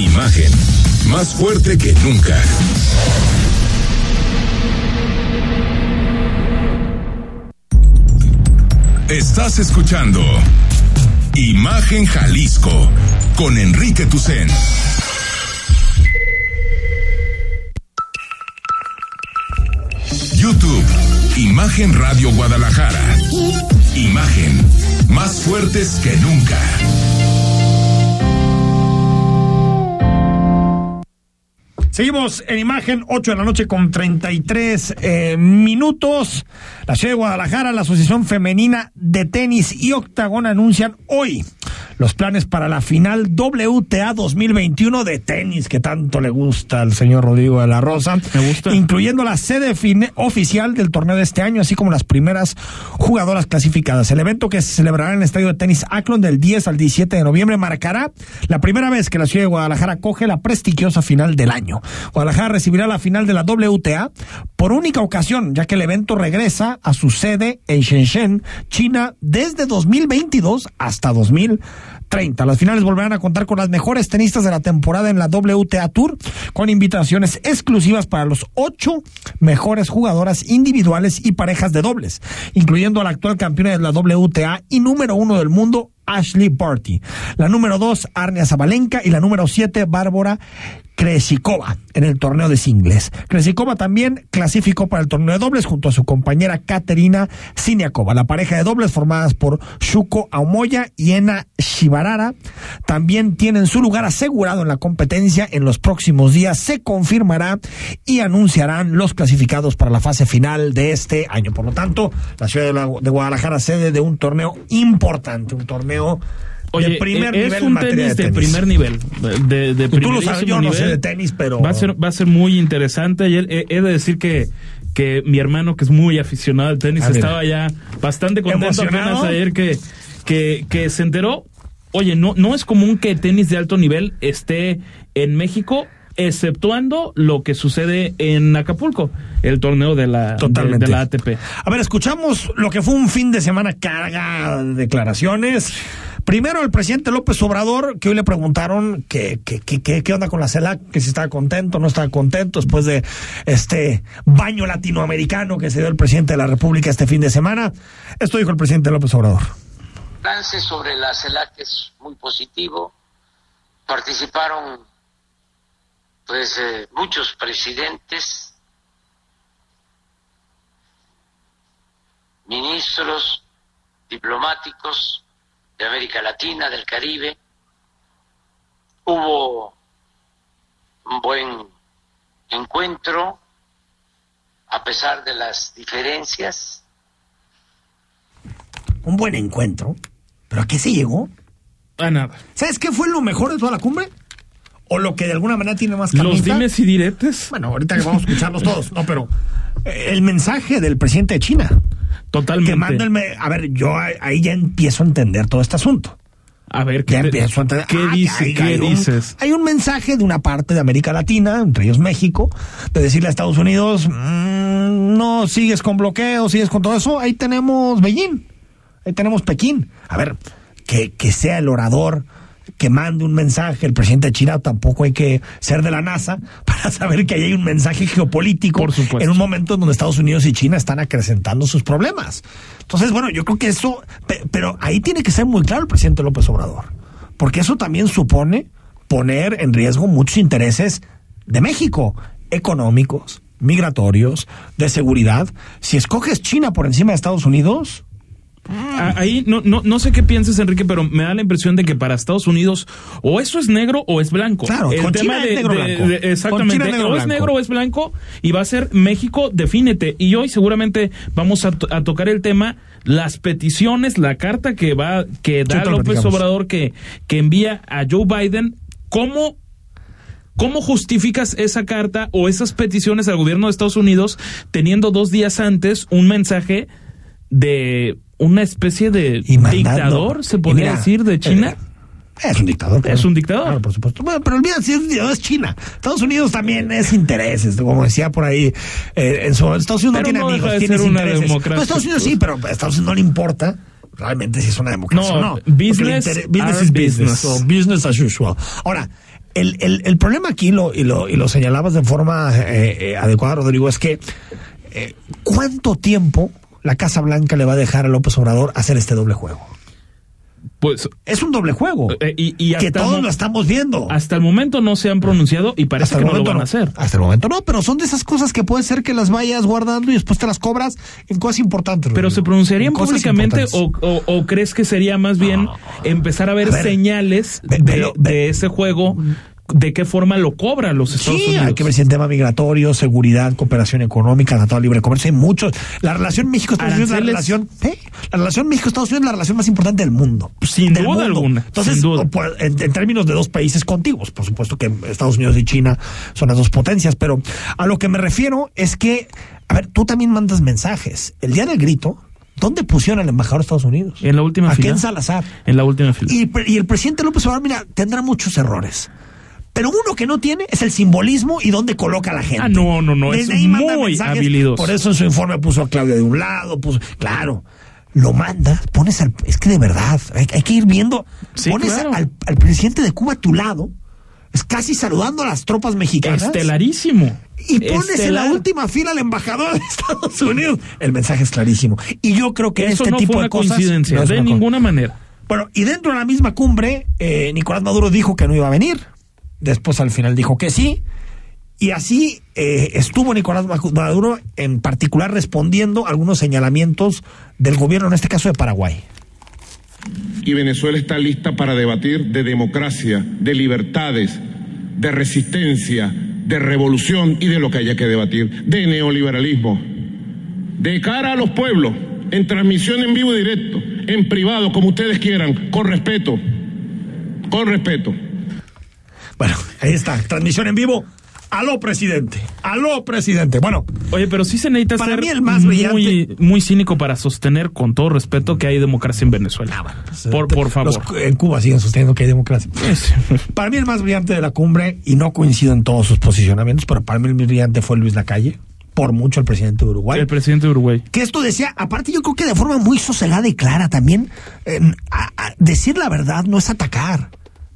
Imagen, más fuerte que nunca. Estás escuchando Imagen Jalisco con Enrique Tucen. YouTube, Imagen Radio Guadalajara. Imagen, más fuertes que nunca. Seguimos en imagen, 8 de la noche con 33 eh, minutos. La ciudad de Guadalajara, la Asociación Femenina de Tenis y Octagón anuncian hoy los planes para la final WTA 2021 de tenis que tanto le gusta al señor Rodrigo de la Rosa. Me gusta. Incluyendo la sede oficial del torneo de este año, así como las primeras jugadoras clasificadas. El evento que se celebrará en el estadio de tenis Akron del 10 al 17 de noviembre marcará la primera vez que la ciudad de Guadalajara coge la prestigiosa final del año. Guadalajara recibirá la final de la WTA por única ocasión, ya que el evento regresa a su sede en Shenzhen, China, desde 2022 hasta 2023. 30. Las finales volverán a contar con las mejores tenistas de la temporada en la WTA Tour, con invitaciones exclusivas para los ocho mejores jugadoras individuales y parejas de dobles, incluyendo a la actual campeona de la WTA y número uno del mundo, Ashley Barty. La número dos, Arnia Zabalenka. Y la número siete, Bárbara Kresikova en el torneo de singles. Kresikova también clasificó para el torneo de dobles junto a su compañera Katerina Siniakova. La pareja de dobles formadas por Shuko Aomoya y Ena Shibarara también tienen su lugar asegurado en la competencia. En los próximos días se confirmará y anunciarán los clasificados para la fase final de este año. Por lo tanto, la ciudad de Guadalajara sede de un torneo importante, un torneo Oye, de primer es nivel un tenis de de tenis. primer nivel. De, de Tú lo sabes, yo no sé nivel. de tenis, pero... Va a ser, va a ser muy interesante. Ayer he, he de decir que, que mi hermano, que es muy aficionado al tenis, Ah, estaba ya bastante contento apenas ayer que, que, que se enteró. Oye, no, no es común que tenis de alto nivel esté en México, exceptuando lo que sucede en Acapulco, el torneo de la, Totalmente. de la ATP. A ver, escuchamos lo que fue un fin de semana carga de declaraciones. Primero, el presidente López Obrador, que hoy le preguntaron que, que, que- que- qué onda con la CELAC, que si estaba contento, no estaba contento después de este baño latinoamericano que se dio el presidente de la República este fin de semana. Esto dijo el presidente López Obrador. balance sobre la CELAC es muy positivo. Participaron pues eh, muchos presidentes, ministros, diplomáticos de América Latina, del Caribe. Hubo un buen encuentro a pesar de las diferencias. Un buen encuentro. ¿Pero a qué se llegó? A nada. ¿Sabes qué fue lo mejor de toda la cumbre? ¿O lo que de alguna manera tiene más Los carnita? dimes y diretes. Bueno, ahorita que vamos a escucharlos todos. No, pero eh, el mensaje del presidente de China. Totalmente. Que manda el a ver, yo ahí ya empiezo a entender todo este asunto. A ver, Ya ¿qué, te- empiezo a entender. ¿qué Ah, dice- hay- qué hay un- dices? hay un mensaje de una parte de América Latina, entre ellos México, de decirle a Estados Unidos, "Mm, no sigues con bloqueo, sigues con todo eso. Ahí tenemos Beijing, ahí tenemos Pekín. A ver, que, que sea el orador que mande un mensaje, el presidente de China tampoco hay que ser de la NASA para saber que ahí hay un mensaje geopolítico en un momento en donde Estados Unidos y China están acrecentando sus problemas. Entonces, bueno, yo creo que eso, pe- pero ahí tiene que ser muy claro el presidente López Obrador, porque eso también supone poner en riesgo muchos intereses de México, económicos, migratorios, de seguridad. Si escoges China por encima de Estados Unidos, Ahí no, no, no sé qué pienses, Enrique, pero me da la impresión de que para Estados Unidos o eso es negro o es blanco. Claro, el con tema China de, es negro de- blanco. de- Con exactamente. China negro o es negro o es blanco y va a ser México, defínete. Y hoy seguramente vamos a, a tocar el tema, las peticiones, la carta que va, que da López. Obrador que, que envía a Joe Biden, ¿cómo ¿Cómo justificas esa carta o esas peticiones al gobierno de Estados Unidos teniendo dos días antes un mensaje de una especie de mandando- dictador, se podría mira, decir, de China? Es un dictador. Es un dictador. Claro, por supuesto. Bueno, pero olvida si es, un dictador, es China. Estados Unidos también es intereses, como decía por ahí. eh, en su, Estados Unidos Pero no tiene no amigos, tiene intereses. No, Estados Unidos sí, pero a Estados Unidos no le importa realmente si es una democracia No, o no. Business inter- business is business. business. o business as usual. Ahora, el, el, el problema aquí, lo, y, lo, y lo señalabas de forma eh, eh, adecuada, Rodrigo, es que eh, ¿cuánto tiempo la Casa Blanca le va a dejar a López Obrador hacer este doble juego? Pues es un doble juego. Eh, y, y que todos lo estamos viendo. Hasta el momento no se han pronunciado y parece Hasta el que no lo van no. a hacer. Hasta el momento no, pero son de esas cosas que puede ser que las vayas guardando y después te las cobras en cosas importantes. Pero Rodrigo. se pronunciarían públicamente o, o- o crees que sería más bien empezar a ver, A ver, señales ve- de, velo, de ese juego, de qué forma lo cobran los Estados Sí, Unidos. hay que ver si en tema migratorio, seguridad, cooperación económica, tratado de libre comercio, hay muchos. La relación México-Estados Unidos es la relación, ¿eh? la relación México-Estados Unidos es la relación más importante del mundo. Sin Del duda mundo. alguna, Entonces, sin duda. o por- en, en términos de dos países contiguos, por supuesto que Estados Unidos y China son las dos potencias, pero a lo que me refiero es que, a ver, tú también mandas mensajes. El día del grito, ¿dónde pusieron al embajador de Estados Unidos? En la última Aquí fila. en Salazar. En la última fila. Y, y el presidente López Obrador, mira, tendrá muchos errores. Pero uno que no tiene es el simbolismo y dónde coloca a la gente. Ah, no, no, no, es ahí muy habilidoso. Por eso en su informe puso a Claudia de un lado, puso. Claro. lo mandas, pones al. Es que de verdad, hay, hay que ir viendo. Sí, pones claro. al, al presidente de Cuba a tu lado, es casi saludando a las tropas mexicanas. Estelarísimo. Y pones en la última fila al embajador de Estados Unidos. El mensaje es clarísimo. Y yo creo que Eso este no tipo fue de cosas. coincidencia, no de ninguna manera. Bueno, y dentro de la misma cumbre, eh, Nicolás Maduro dijo que no iba a venir. Después al final dijo que sí. Y así eh, estuvo Nicolás Maduro en particular respondiendo a algunos señalamientos del gobierno, en este caso de Paraguay. y Venezuela está lista para debatir de democracia, de libertades, de resistencia, de revolución y de lo que haya que debatir, de neoliberalismo. De cara a los pueblos, en transmisión en vivo y directo, en privado, como ustedes quieran, con respeto, con respeto. Bueno, ahí está, transmisión en vivo. Aló, presidente. Aló, presidente. Bueno, Oye, pero sí se necesita Para ser mí el más muy, muy cínico para sostener con todo respeto que hay democracia en Venezuela. por, por favor. Los- en Cuba siguen sosteniendo que hay democracia. Para mí el más brillante de la cumbre, y no coincido en todos sus posicionamientos, pero para mí el más brillante fue Luis Lacalle, por mucho el presidente de Uruguay. El presidente de Uruguay. Que esto decía, aparte yo creo que de forma muy sosegada y clara también, eh, a- a- decir la verdad no es atacar.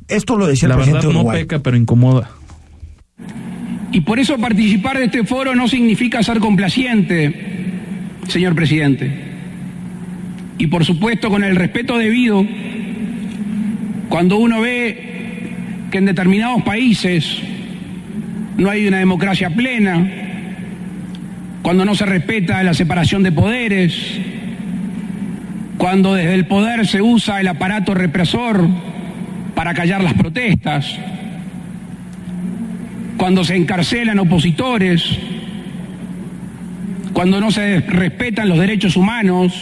Esto lo decía La el presidente no Uruguay. peca, pero incomoda. Y por eso participar de este foro no significa ser complaciente, señor presidente. Y por supuesto con el respeto debido, cuando uno ve que en determinados países no hay una democracia plena, cuando no se respeta la separación de poderes, cuando desde el poder se usa el aparato represor para callar las protestas, cuando se encarcelan opositores, cuando no se respetan los derechos humanos,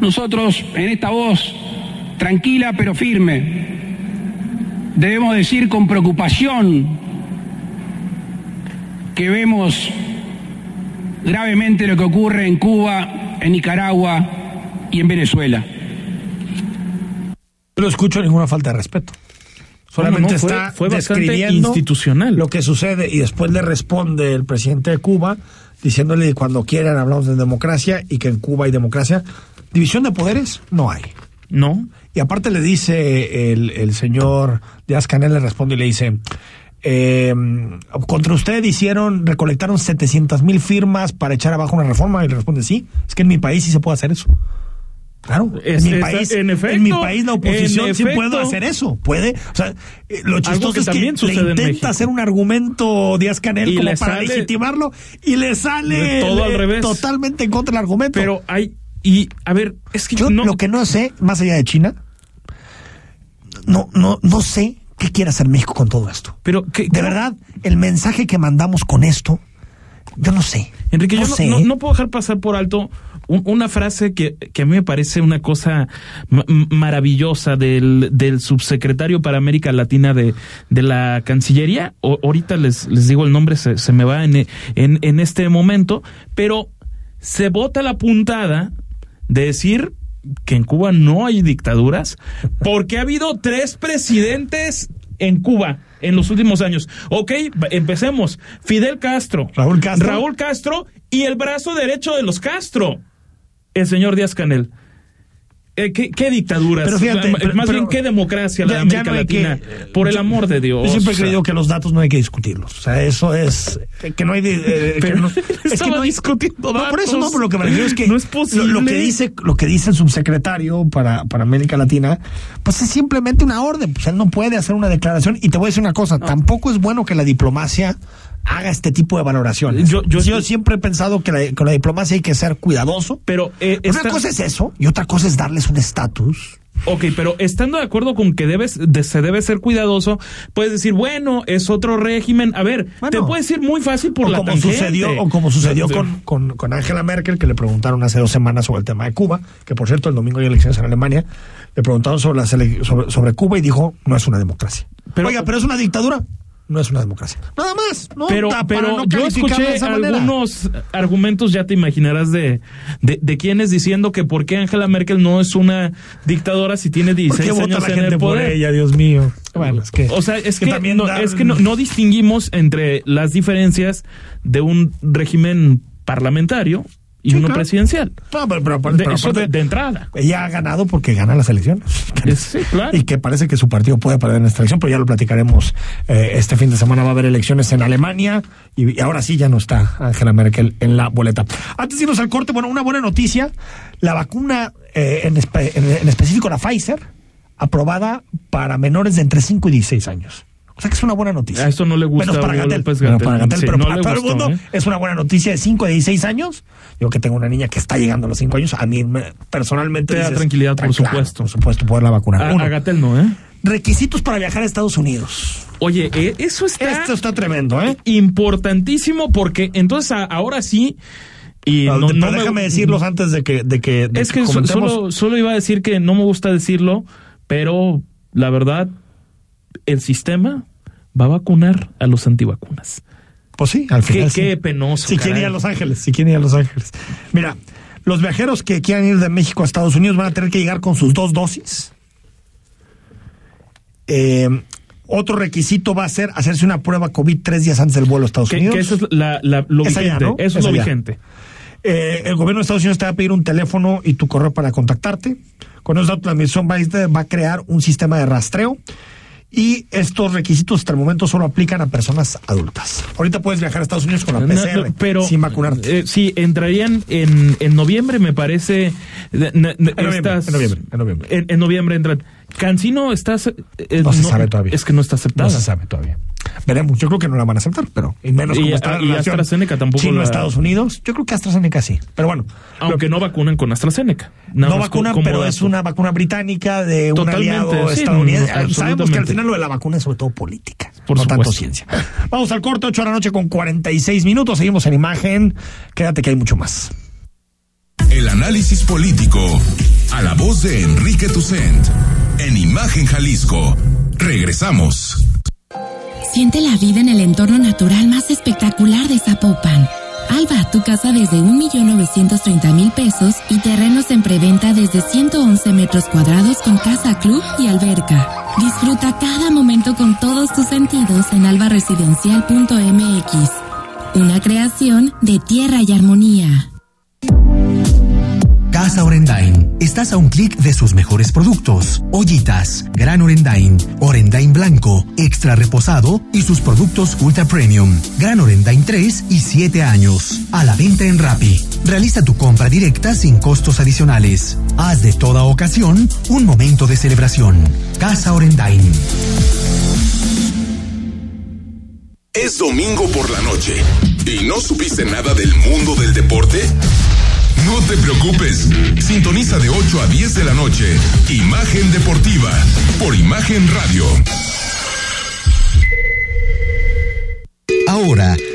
nosotros en esta voz tranquila pero firme debemos decir con preocupación que vemos gravemente lo que ocurre en Cuba, en Nicaragua y en Venezuela. No escucho ninguna falta de respeto. Solamente no, está fue describiendo institucional. lo que sucede y después le responde el presidente de Cuba diciéndole que cuando quieran hablamos de democracia y que en Cuba hay democracia. División de poderes no hay. No. Y aparte le dice el, el señor Díaz Canel, le responde y le dice, eh, contra usted hicieron, recolectaron 700 mil firmas para echar abajo una reforma y le responde, sí, es que en mi país sí se puede hacer eso. Claro, Es- en, mi país, en mi país la oposición sí efecto. puede hacer eso, puede. O sea, eh, lo chistoso es que también le intenta hacer un argumento Díaz Canel Y como para sale- legitimarlo y le sale todo al revés. totalmente en contra del argumento. Pero hay. Y, a ver, es que Yo no. lo que no sé, más allá de China, no, no, no sé qué quiere hacer México con todo esto. Pero que, de verdad, el mensaje que mandamos con esto, yo no sé. Enrique, no yo no, sé. no- no puedo dejar pasar por alto un- una frase que, que a mí me parece una cosa maravillosa del, del subsecretario para América Latina de, de la Cancillería. O- ahorita les, les digo el nombre, se, se me va en, en, en este momento, pero se bota la puntada de decir que en Cuba no hay dictaduras, porque ha habido tres presidentes en Cuba en los últimos años. Ok, empecemos. Fidel Castro. Raúl Castro. Raúl Castro y el brazo derecho de los Castro, el señor Díaz Canel. Eh, ¿qué, qué dictaduras? Pero fíjate, más pero- bien pero- qué democracia la Ya- de América no hay que- Latina. Por el yo- amor de Dios. Yo siempre he creído que los datos no hay que discutirlos. O sea, eso es. Que no hay. eh, que no- es que no hay- discutiendo No, por eso datos. no, pero lo que me refiero es que. No es Lo, posible. lo que dice, lo que dice el subsecretario para, para América Latina, pues es simplemente una orden. Pues él no puede hacer una declaración. Y te voy a decir una cosa: tampoco es bueno que la diplomacia haga este tipo de valoraciones. Yo- yo- siempre he pensado que la, con la diplomacia hay que ser cuidadoso. Pero eh, Una esta- cosa es eso, y otra cosa es darles un estatus. Ok, pero estando de acuerdo con que debes, de- se debe ser cuidadoso, puedes decir, bueno, es otro régimen. A ver, te puedes ir muy fácil por o la como tangente. sucedió o como sucedió con, con, con Angela Merkel que le preguntaron hace dos semanas sobre el tema de Cuba que por cierto el domingo hay elecciones en Alemania le preguntaron sobre, ele- sobre, sobre Cuba y dijo no es una democracia oiga pero es una dictadura no es una democracia nada más no pero Ta- pero no yo escuché manera. algunos argumentos, ya te imaginarás, de, de, de quienes diciendo que por qué Angela Merkel no es una dictadora si tiene ¿Por 16 qué vota años la en gente el por poder. ella Dios mío bueno es que O sea, es que que, también no, dar- es que no, no distinguimos entre las diferencias de un régimen parlamentario y uno presidencial. No, pero, pero, de, pero eso aparte, de, de entrada. ella ha ganado porque gana las elecciones. Sí, claro. Y que parece que su partido puede perder en esta elección, pero ya lo platicaremos. eh, este fin de semana va a haber elecciones en Alemania y, y ahora sí ya no está Angela Merkel en la boleta. Antes de irnos al corte, bueno, una buena noticia. La vacuna, eh, en, espe- en- en específico la Pfizer, aprobada para menores de entre 5 y 16 años. O sea que es una buena noticia. A esto no le gusta Menos para Gatel. Gatell. para Gatel, Sí, pero no para todo el mundo ¿eh? es una buena noticia de 5 a 16 años. Yo que tengo una niña que está llegando a los 5 años, a mí me- personalmente Te da dices, tranquilidad, por claro, supuesto. Por supuesto, poderla vacunar. A, Uno. a Gatell no, ¿eh? Requisitos para viajar a Estados Unidos. Oye, eh, eso está... Esto está tremendo, ¿eh? Importantísimo porque entonces a- ahora sí... Y no, no me- déjame decirlos antes de que, de que, de es que solo iba a decir que no me gusta decirlo, pero la verdad, el sistema va a vacunar a los antivacunas. Pues sí, al Qué, final. sí. qué penoso. Si quieren ir caray. a Los Ángeles, si quieren ir a Los Ángeles. Mira, los viajeros que quieran ir de México a Estados Unidos van a tener que llegar con sus dos dosis. Eh, otro requisito va a ser hacerse una prueba COVID tres días antes del vuelo a Estados Que, Unidos. que eso es la, la- lo ya, vigente. ¿no? Eso es lo ya. vigente. Eh, el gobierno de Estados Unidos te va a pedir un teléfono y tu correo para contactarte. Con esos datos, la administración va a crear un sistema de rastreo. Y estos requisitos hasta el momento solo aplican a personas adultas. Ahorita puedes viajar a Estados Unidos con la PCR, no, pero sin vacunarte. eh, sí, entrarían en, en noviembre, me parece. de- ne- En noviembre, en noviembre, en noviembre. En, en noviembre entran. Cancino estás. eh, No se sabe todavía. Es que no está aceptada. No se sabe todavía. Veremos, yo creo que no la van a aceptar, pero y menos Y- como está la y AstraZeneca tampoco Chino la- Estados Unidos. Yo creo que AstraZeneca sí, pero bueno, Aunque no vacunan con AstraZeneca. No vacunan, pero dato. es una vacuna británica de un Totalmente, aliado sí, estadounidense. no, Sabemos que al final lo de la vacuna es sobre todo política, Por no tanto ciencia. Vamos al corte, 8 de la noche con 46 minutos. Seguimos en imagen. Quédate que hay mucho más. El análisis político a la voz de Enrique Tucent en Imagen Jalisco. Regresamos. Siente la vida en el entorno natural más espectacular de Zapopan. Alba, tu casa desde 1.930.000 pesos y terrenos en preventa desde 111 metros cuadrados con casa club y alberca. Disfruta cada momento con todos tus sentidos en albaresidencial.mx. Una creación de tierra y armonía. Casa Orendain. Estás a un clic de sus mejores productos. Ollitas, Gran Orendain, Orendain Blanco, Extra Reposado y sus productos Ultra Premium. Gran Orendain 3 y 7 años. A la venta en Rappi. Realiza tu compra directa sin costos adicionales. Haz de toda ocasión un momento de celebración. Casa Orendain. Es domingo por la noche y no supiste nada del mundo del deporte. No te preocupes. Sintoniza de 8 a 10 de la noche. Imagen Deportiva por Imagen Radio. Ahora,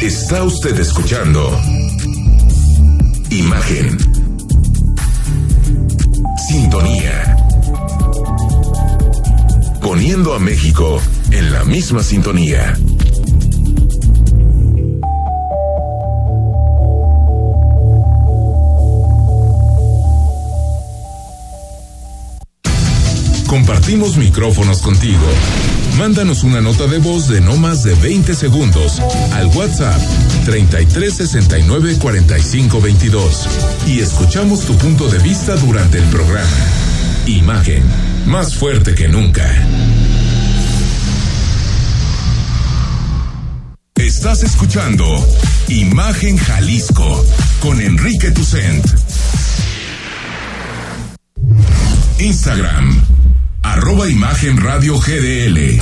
Está usted escuchando Imagen. Sintonía. Poniendo a México en la misma sintonía. Compartimos micrófonos contigo. Mándanos una nota de voz de no más de 20 segundos al WhatsApp 33 69 45 22 y escuchamos tu punto de vista durante el programa. Imagen, más fuerte que nunca. Estás escuchando Imagen Jalisco con Enrique Tucent. Instagram, arroba Imagen Radio GDL.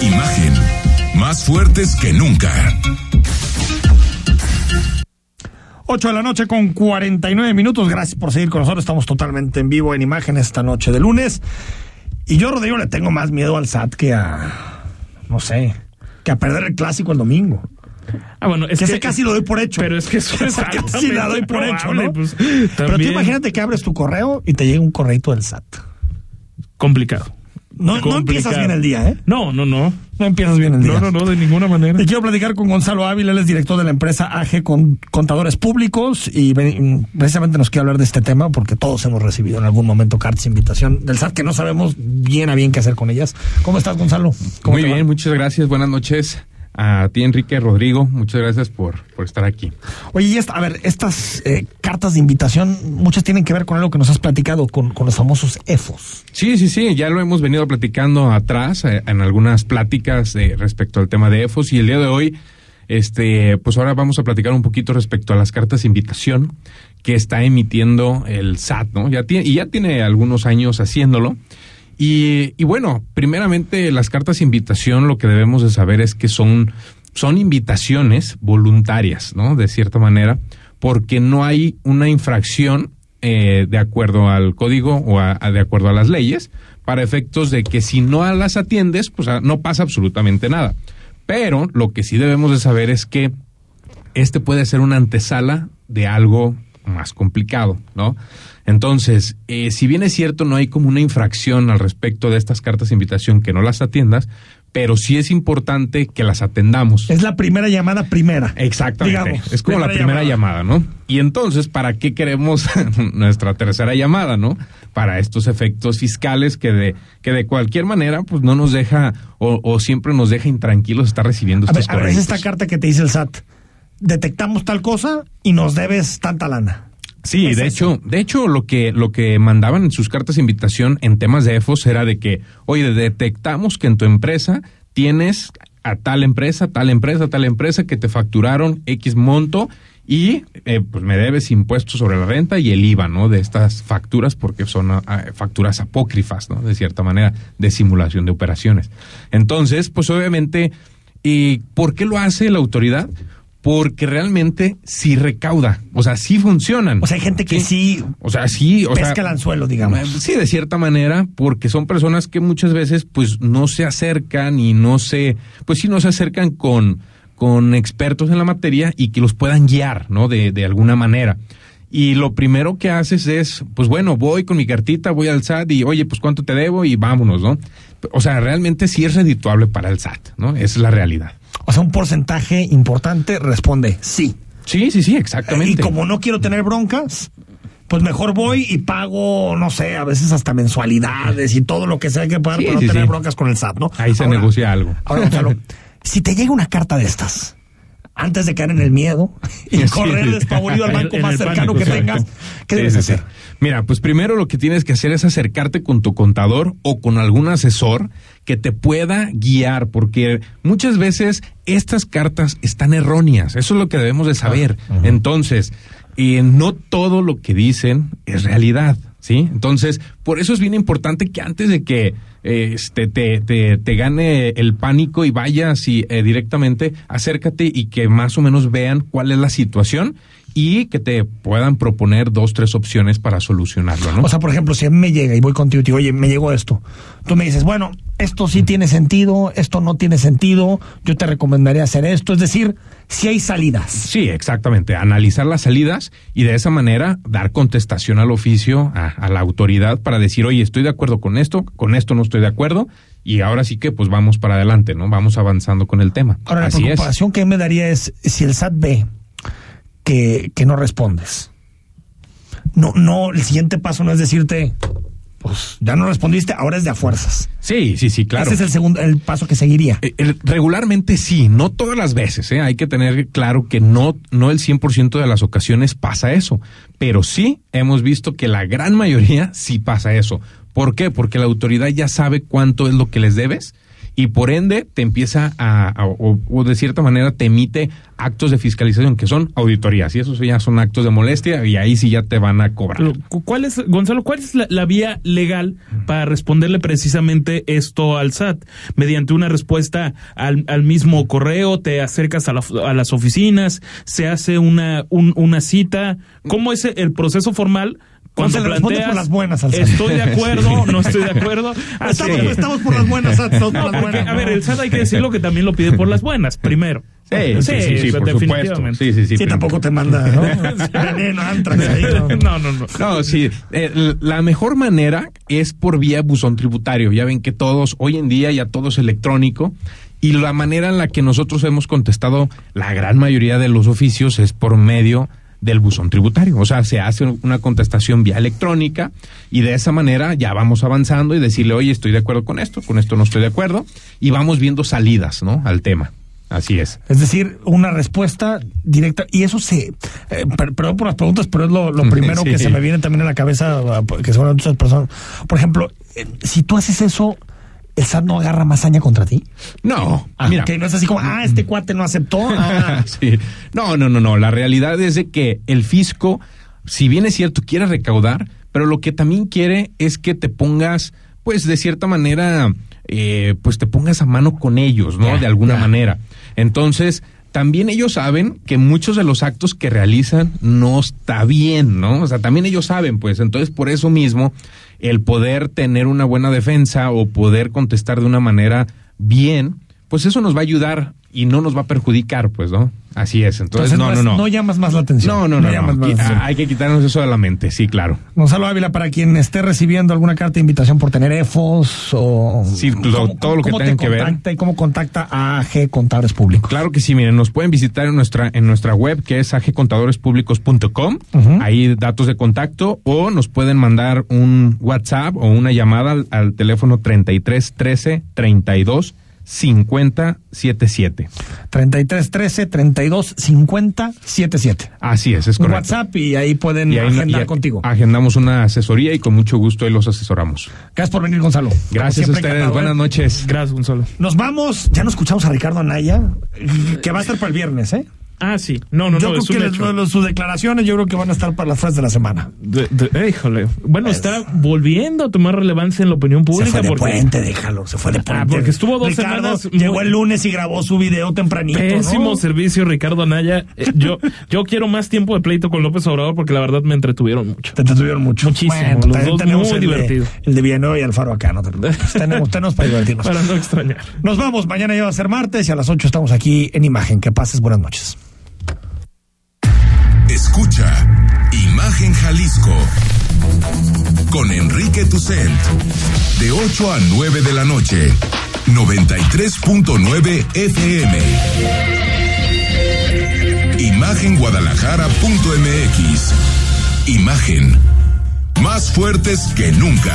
Imagen, más fuertes que nunca. 8 de la noche con 49 minutos. Gracias por seguir con nosotros. Estamos totalmente en vivo en imagen esta noche de lunes. Y yo, Rodrigo, le tengo más miedo al SAT que a. No sé. Que a perder el clásico el domingo. Ah, bueno, es que, que ese casi lo doy por hecho. Pero es que eso es casi la doy por hecho, ¿no? Pues, pero tú imagínate que abres tu correo y te llega un correito del SAT. Complicado. No, no empiezas bien el día, ¿eh? No, no, no. No empiezas bien el día. No, no, no, de ninguna manera. Y quiero platicar con Gonzalo Ávila, él es director de la empresa AG con Contadores Públicos y precisamente nos quiere hablar de este tema porque todos hemos recibido en algún momento cartas de invitación del SAT que no sabemos bien a bien qué hacer con ellas. ¿Cómo estás, Gonzalo? Muy bien, muchas gracias. Buenas noches a ti, Enrique Rodrigo, muchas gracias por, por estar aquí. Oye, y esta, a ver, estas eh, cartas de invitación, muchas tienen que ver con algo que nos has platicado, con, con los famosos EFOS. Sí, sí, sí, ya lo hemos venido platicando atrás, eh, en algunas pláticas de, respecto al tema de EFOS, y el día de hoy, este, pues ahora vamos a platicar un poquito respecto a las cartas de invitación que está emitiendo el SAT, ¿no? Ya tiene, y ya tiene algunos años haciéndolo. Y, y, bueno, primeramente las cartas de invitación lo que debemos de saber es que son, son invitaciones voluntarias, ¿no? De cierta manera, porque no hay una infracción eh, de acuerdo al código o de acuerdo a las leyes, para efectos de que si no las atiendes, pues ah, no pasa absolutamente nada. Pero lo que sí debemos de saber es que este puede ser una antesala de algo más complicado, ¿no? Entonces, eh, si bien es cierto, no hay como una infracción al respecto de estas cartas de invitación que no las atiendas, pero sí es importante que las atendamos. Es la primera llamada primera. Exactamente. es como la primera llamada. ¿no? Y entonces, ¿para qué queremos nuestra tercera llamada, no? Para estos efectos fiscales que de, que de cualquier manera, pues no nos deja o, siempre nos deja intranquilos estar recibiendo estos a ver, es esta carta que te dice el SAT. Detectamos tal cosa y nos debes tanta lana. Sí, de hecho, de hecho lo que lo que mandaban en sus cartas de invitación en temas de EFOS era de que, oye, detectamos que en tu empresa tienes a tal empresa, tal empresa, tal empresa que te facturaron X monto y eh, pues me debes impuestos sobre la renta y el IVA, ¿no? De estas facturas porque son ah, facturas apócrifas, ¿no? De cierta manera, de simulación de operaciones. Entonces, pues obviamente, ¿y por qué lo hace la autoridad? Porque realmente sí recauda, o sea, sí funcionan. O sea, hay gente que sí, o sea, sí, o pesca el anzuelo, digamos. Sí, de cierta manera, porque son personas que muchas veces pues no se acercan y no se, pues sí no se acercan con con expertos en la materia y que los puedan guiar, ¿no? De, de alguna manera. Y lo primero que haces es, pues bueno, voy con mi cartita, voy al SAT y, oye, pues cuánto te debo y vámonos, ¿no? O sea, realmente sí es redituable para el SAT, ¿no? Esa es la realidad. O sea, un porcentaje importante responde sí. Sí, sí, sí, exactamente. Y como no quiero tener broncas, pues mejor voy y pago, no sé, a veces hasta mensualidades y todo lo que sea que pagar para no tener broncas con el SAT, ¿no? Ahí se negocia algo. Ahora, Gonzalo, si te llega una carta de estas, antes de caer en el miedo y correr despavorido al banco más cercano que tengas, ¿qué debes hacer? Mira, pues primero lo que tienes que hacer es acercarte con tu contador o con algún asesor que te pueda guiar, porque muchas veces estas cartas están erróneas. Eso es lo que debemos de saber. Ah, Entonces, y no todo lo que dicen es realidad. ¿sí? Entonces, por eso es bien importante que antes de que este, te, te, te gane el pánico y vayas y, eh, directamente, acércate y que más o menos vean cuál es la situación y que te puedan proponer dos, tres opciones para solucionarlo, ¿no? O sea, por ejemplo, si a mí me llega y voy contigo y te digo, oye, me llegó esto, tú me dices, bueno, esto sí tiene sentido, esto no tiene sentido, yo te recomendaría hacer esto, es decir, si hay salidas. Sí, exactamente, analizar las salidas y de esa manera dar contestación al oficio, a, la autoridad para decir, oye, estoy de acuerdo con esto, con esto no estoy de acuerdo, y ahora sí que pues vamos para adelante, ¿no? Vamos avanzando con el tema. Ahora, la preocupación que me daría es si el SAT ve que, que no respondes. No, no, el siguiente paso no es decirte, pues ya no respondiste, ahora es de a fuerzas. Sí, sí, sí, claro. Ese es el segundo, el paso que seguiría. Eh, regularmente sí, no todas las veces, ¿eh? hay que tener claro que no, no el 100% de las ocasiones pasa eso, pero sí hemos visto que la gran mayoría sí pasa eso. ¿Por qué? Porque la autoridad ya sabe cuánto es lo que les debes y por ende te empieza a, o, de cierta manera te emite actos de fiscalización que son auditorías y esos ya son actos de molestia y ahí sí ya te van a cobrar. ¿Cuál es, Gonzalo, cuál es la, vía legal para responderle precisamente esto al SAT? Mediante una respuesta al, al mismo correo, te acercas a, a, las oficinas, se hace una, una cita. ¿Cómo es el proceso formal cuando se le planteas, por las buenas al SAT. estoy de acuerdo, no estoy de acuerdo. Así Estamos, es. estamos por las buenas, SAT, estamos por No, las porque, buenas. a ver, ¿no? el SAT hay que decirlo que también lo pide por las buenas, primero. Sí, sí, sí, sí, por definitivamente. supuesto. Sí, sí, sí. Sí, tampoco te manda, ¿no? Veneno, antrax ahí, ¿no? No, no, no. No, sí. Eh, la mejor manera es por vía buzón tributario. Ya ven que todos, hoy en día ya todo es electrónico. Y la manera en la que nosotros hemos contestado la gran mayoría de los oficios es por medio del buzón tributario. O sea, se hace una contestación vía electrónica y de esa manera ya vamos avanzando y decirle, oye, estoy de acuerdo con esto, con esto no estoy de acuerdo. Y vamos viendo salidas, ¿no? Al tema. Así es. Es decir, una respuesta directa. Y eso se. eh, per- perdón por las preguntas, pero es lo, lo primero Sí. que se me viene también a la cabeza, ah, que seguramente muchas personas. Por ejemplo, eh, si tú haces eso, ¿el SAT no agarra más contra ti? No, Ah, mira. que no es así como, ah, este cuate no aceptó. Ah. Sí. No, no, no, no. La realidad es de que el fisco, si bien es cierto, quiere recaudar, pero lo que también quiere es que te pongas, pues, de cierta manera, eh, pues te pongas a mano con ellos, ¿no? De alguna manera. Entonces, también ellos saben que muchos de los actos que realizan no está bien, ¿no? O sea, también ellos saben, pues, entonces por eso mismo el poder tener una buena defensa o poder contestar de una manera bien, pues eso nos va a ayudar y no nos va a perjudicar, pues, ¿no? Así es. Entonces, Entonces, no, no, no. no llamas más la atención. No, no, no. llamas no. más la Qui- atención. Hay que quitarnos eso de la mente, sí, claro. Gonzalo Ávila, para quien esté recibiendo alguna carta de invitación por tener EFOS o. Sí, lo- todo lo que cómo tenga te que ver. contacta y cómo contacta a AG Contables Públicos? Claro que sí, miren, nos pueden visitar en nuestra en nuestra web que es agcontadorespublicos.com, Ujú. ahí datos de contacto o nos pueden mandar un WhatsApp o una llamada al, al teléfono 33 13 32 50 77. 33 13 32 50 77. Así es, es correcto. WhatsApp y ahí pueden Y ahí- agendar y- contigo. Agendamos una asesoría y con mucho gusto ahí los asesoramos. Gracias por venir, Gonzalo. Gracias a ustedes, encantado, buenas ¿eh? noches. Gracias, Gonzalo. Nos vamos, ya no escuchamos a Ricardo Anaya, que va a estar para el viernes, ¿eh? Ah, sí. No, no, yo no, creo es que les- sus declaraciones yo creo que van a estar para las frases de la semana. De- de- híjole. Bueno, está volviendo a tomar relevancia en la opinión pública. se fue de porque, puente, déjalo, se fue de puente. Ah, porque estuvo dos Ricardo semanas Llegó muy- el lunes y grabó su video tempranito. Pésimo ¿no? servicio, Ricardo Anaya. Eh, yo, yo quiero más tiempo de pleito con López Obrador porque la verdad me entretuvieron mucho. Te entretuvieron mucho. Muchísimo. Bueno, los dos tenemos muy el de- divertidos. el de Villanueva y Alfaro acá, no te tenemos, tenemos para divertirnos. Para no extrañar. Nos vamos, mañana ya va a ser martes y a las 8 estamos aquí en Imagen. Que pases buenas noches. Imagen Jalisco con Enrique Tucent de 8 a 9 de la noche 93.9 FM Imagenguadalajara.mx Imagen más fuertes que nunca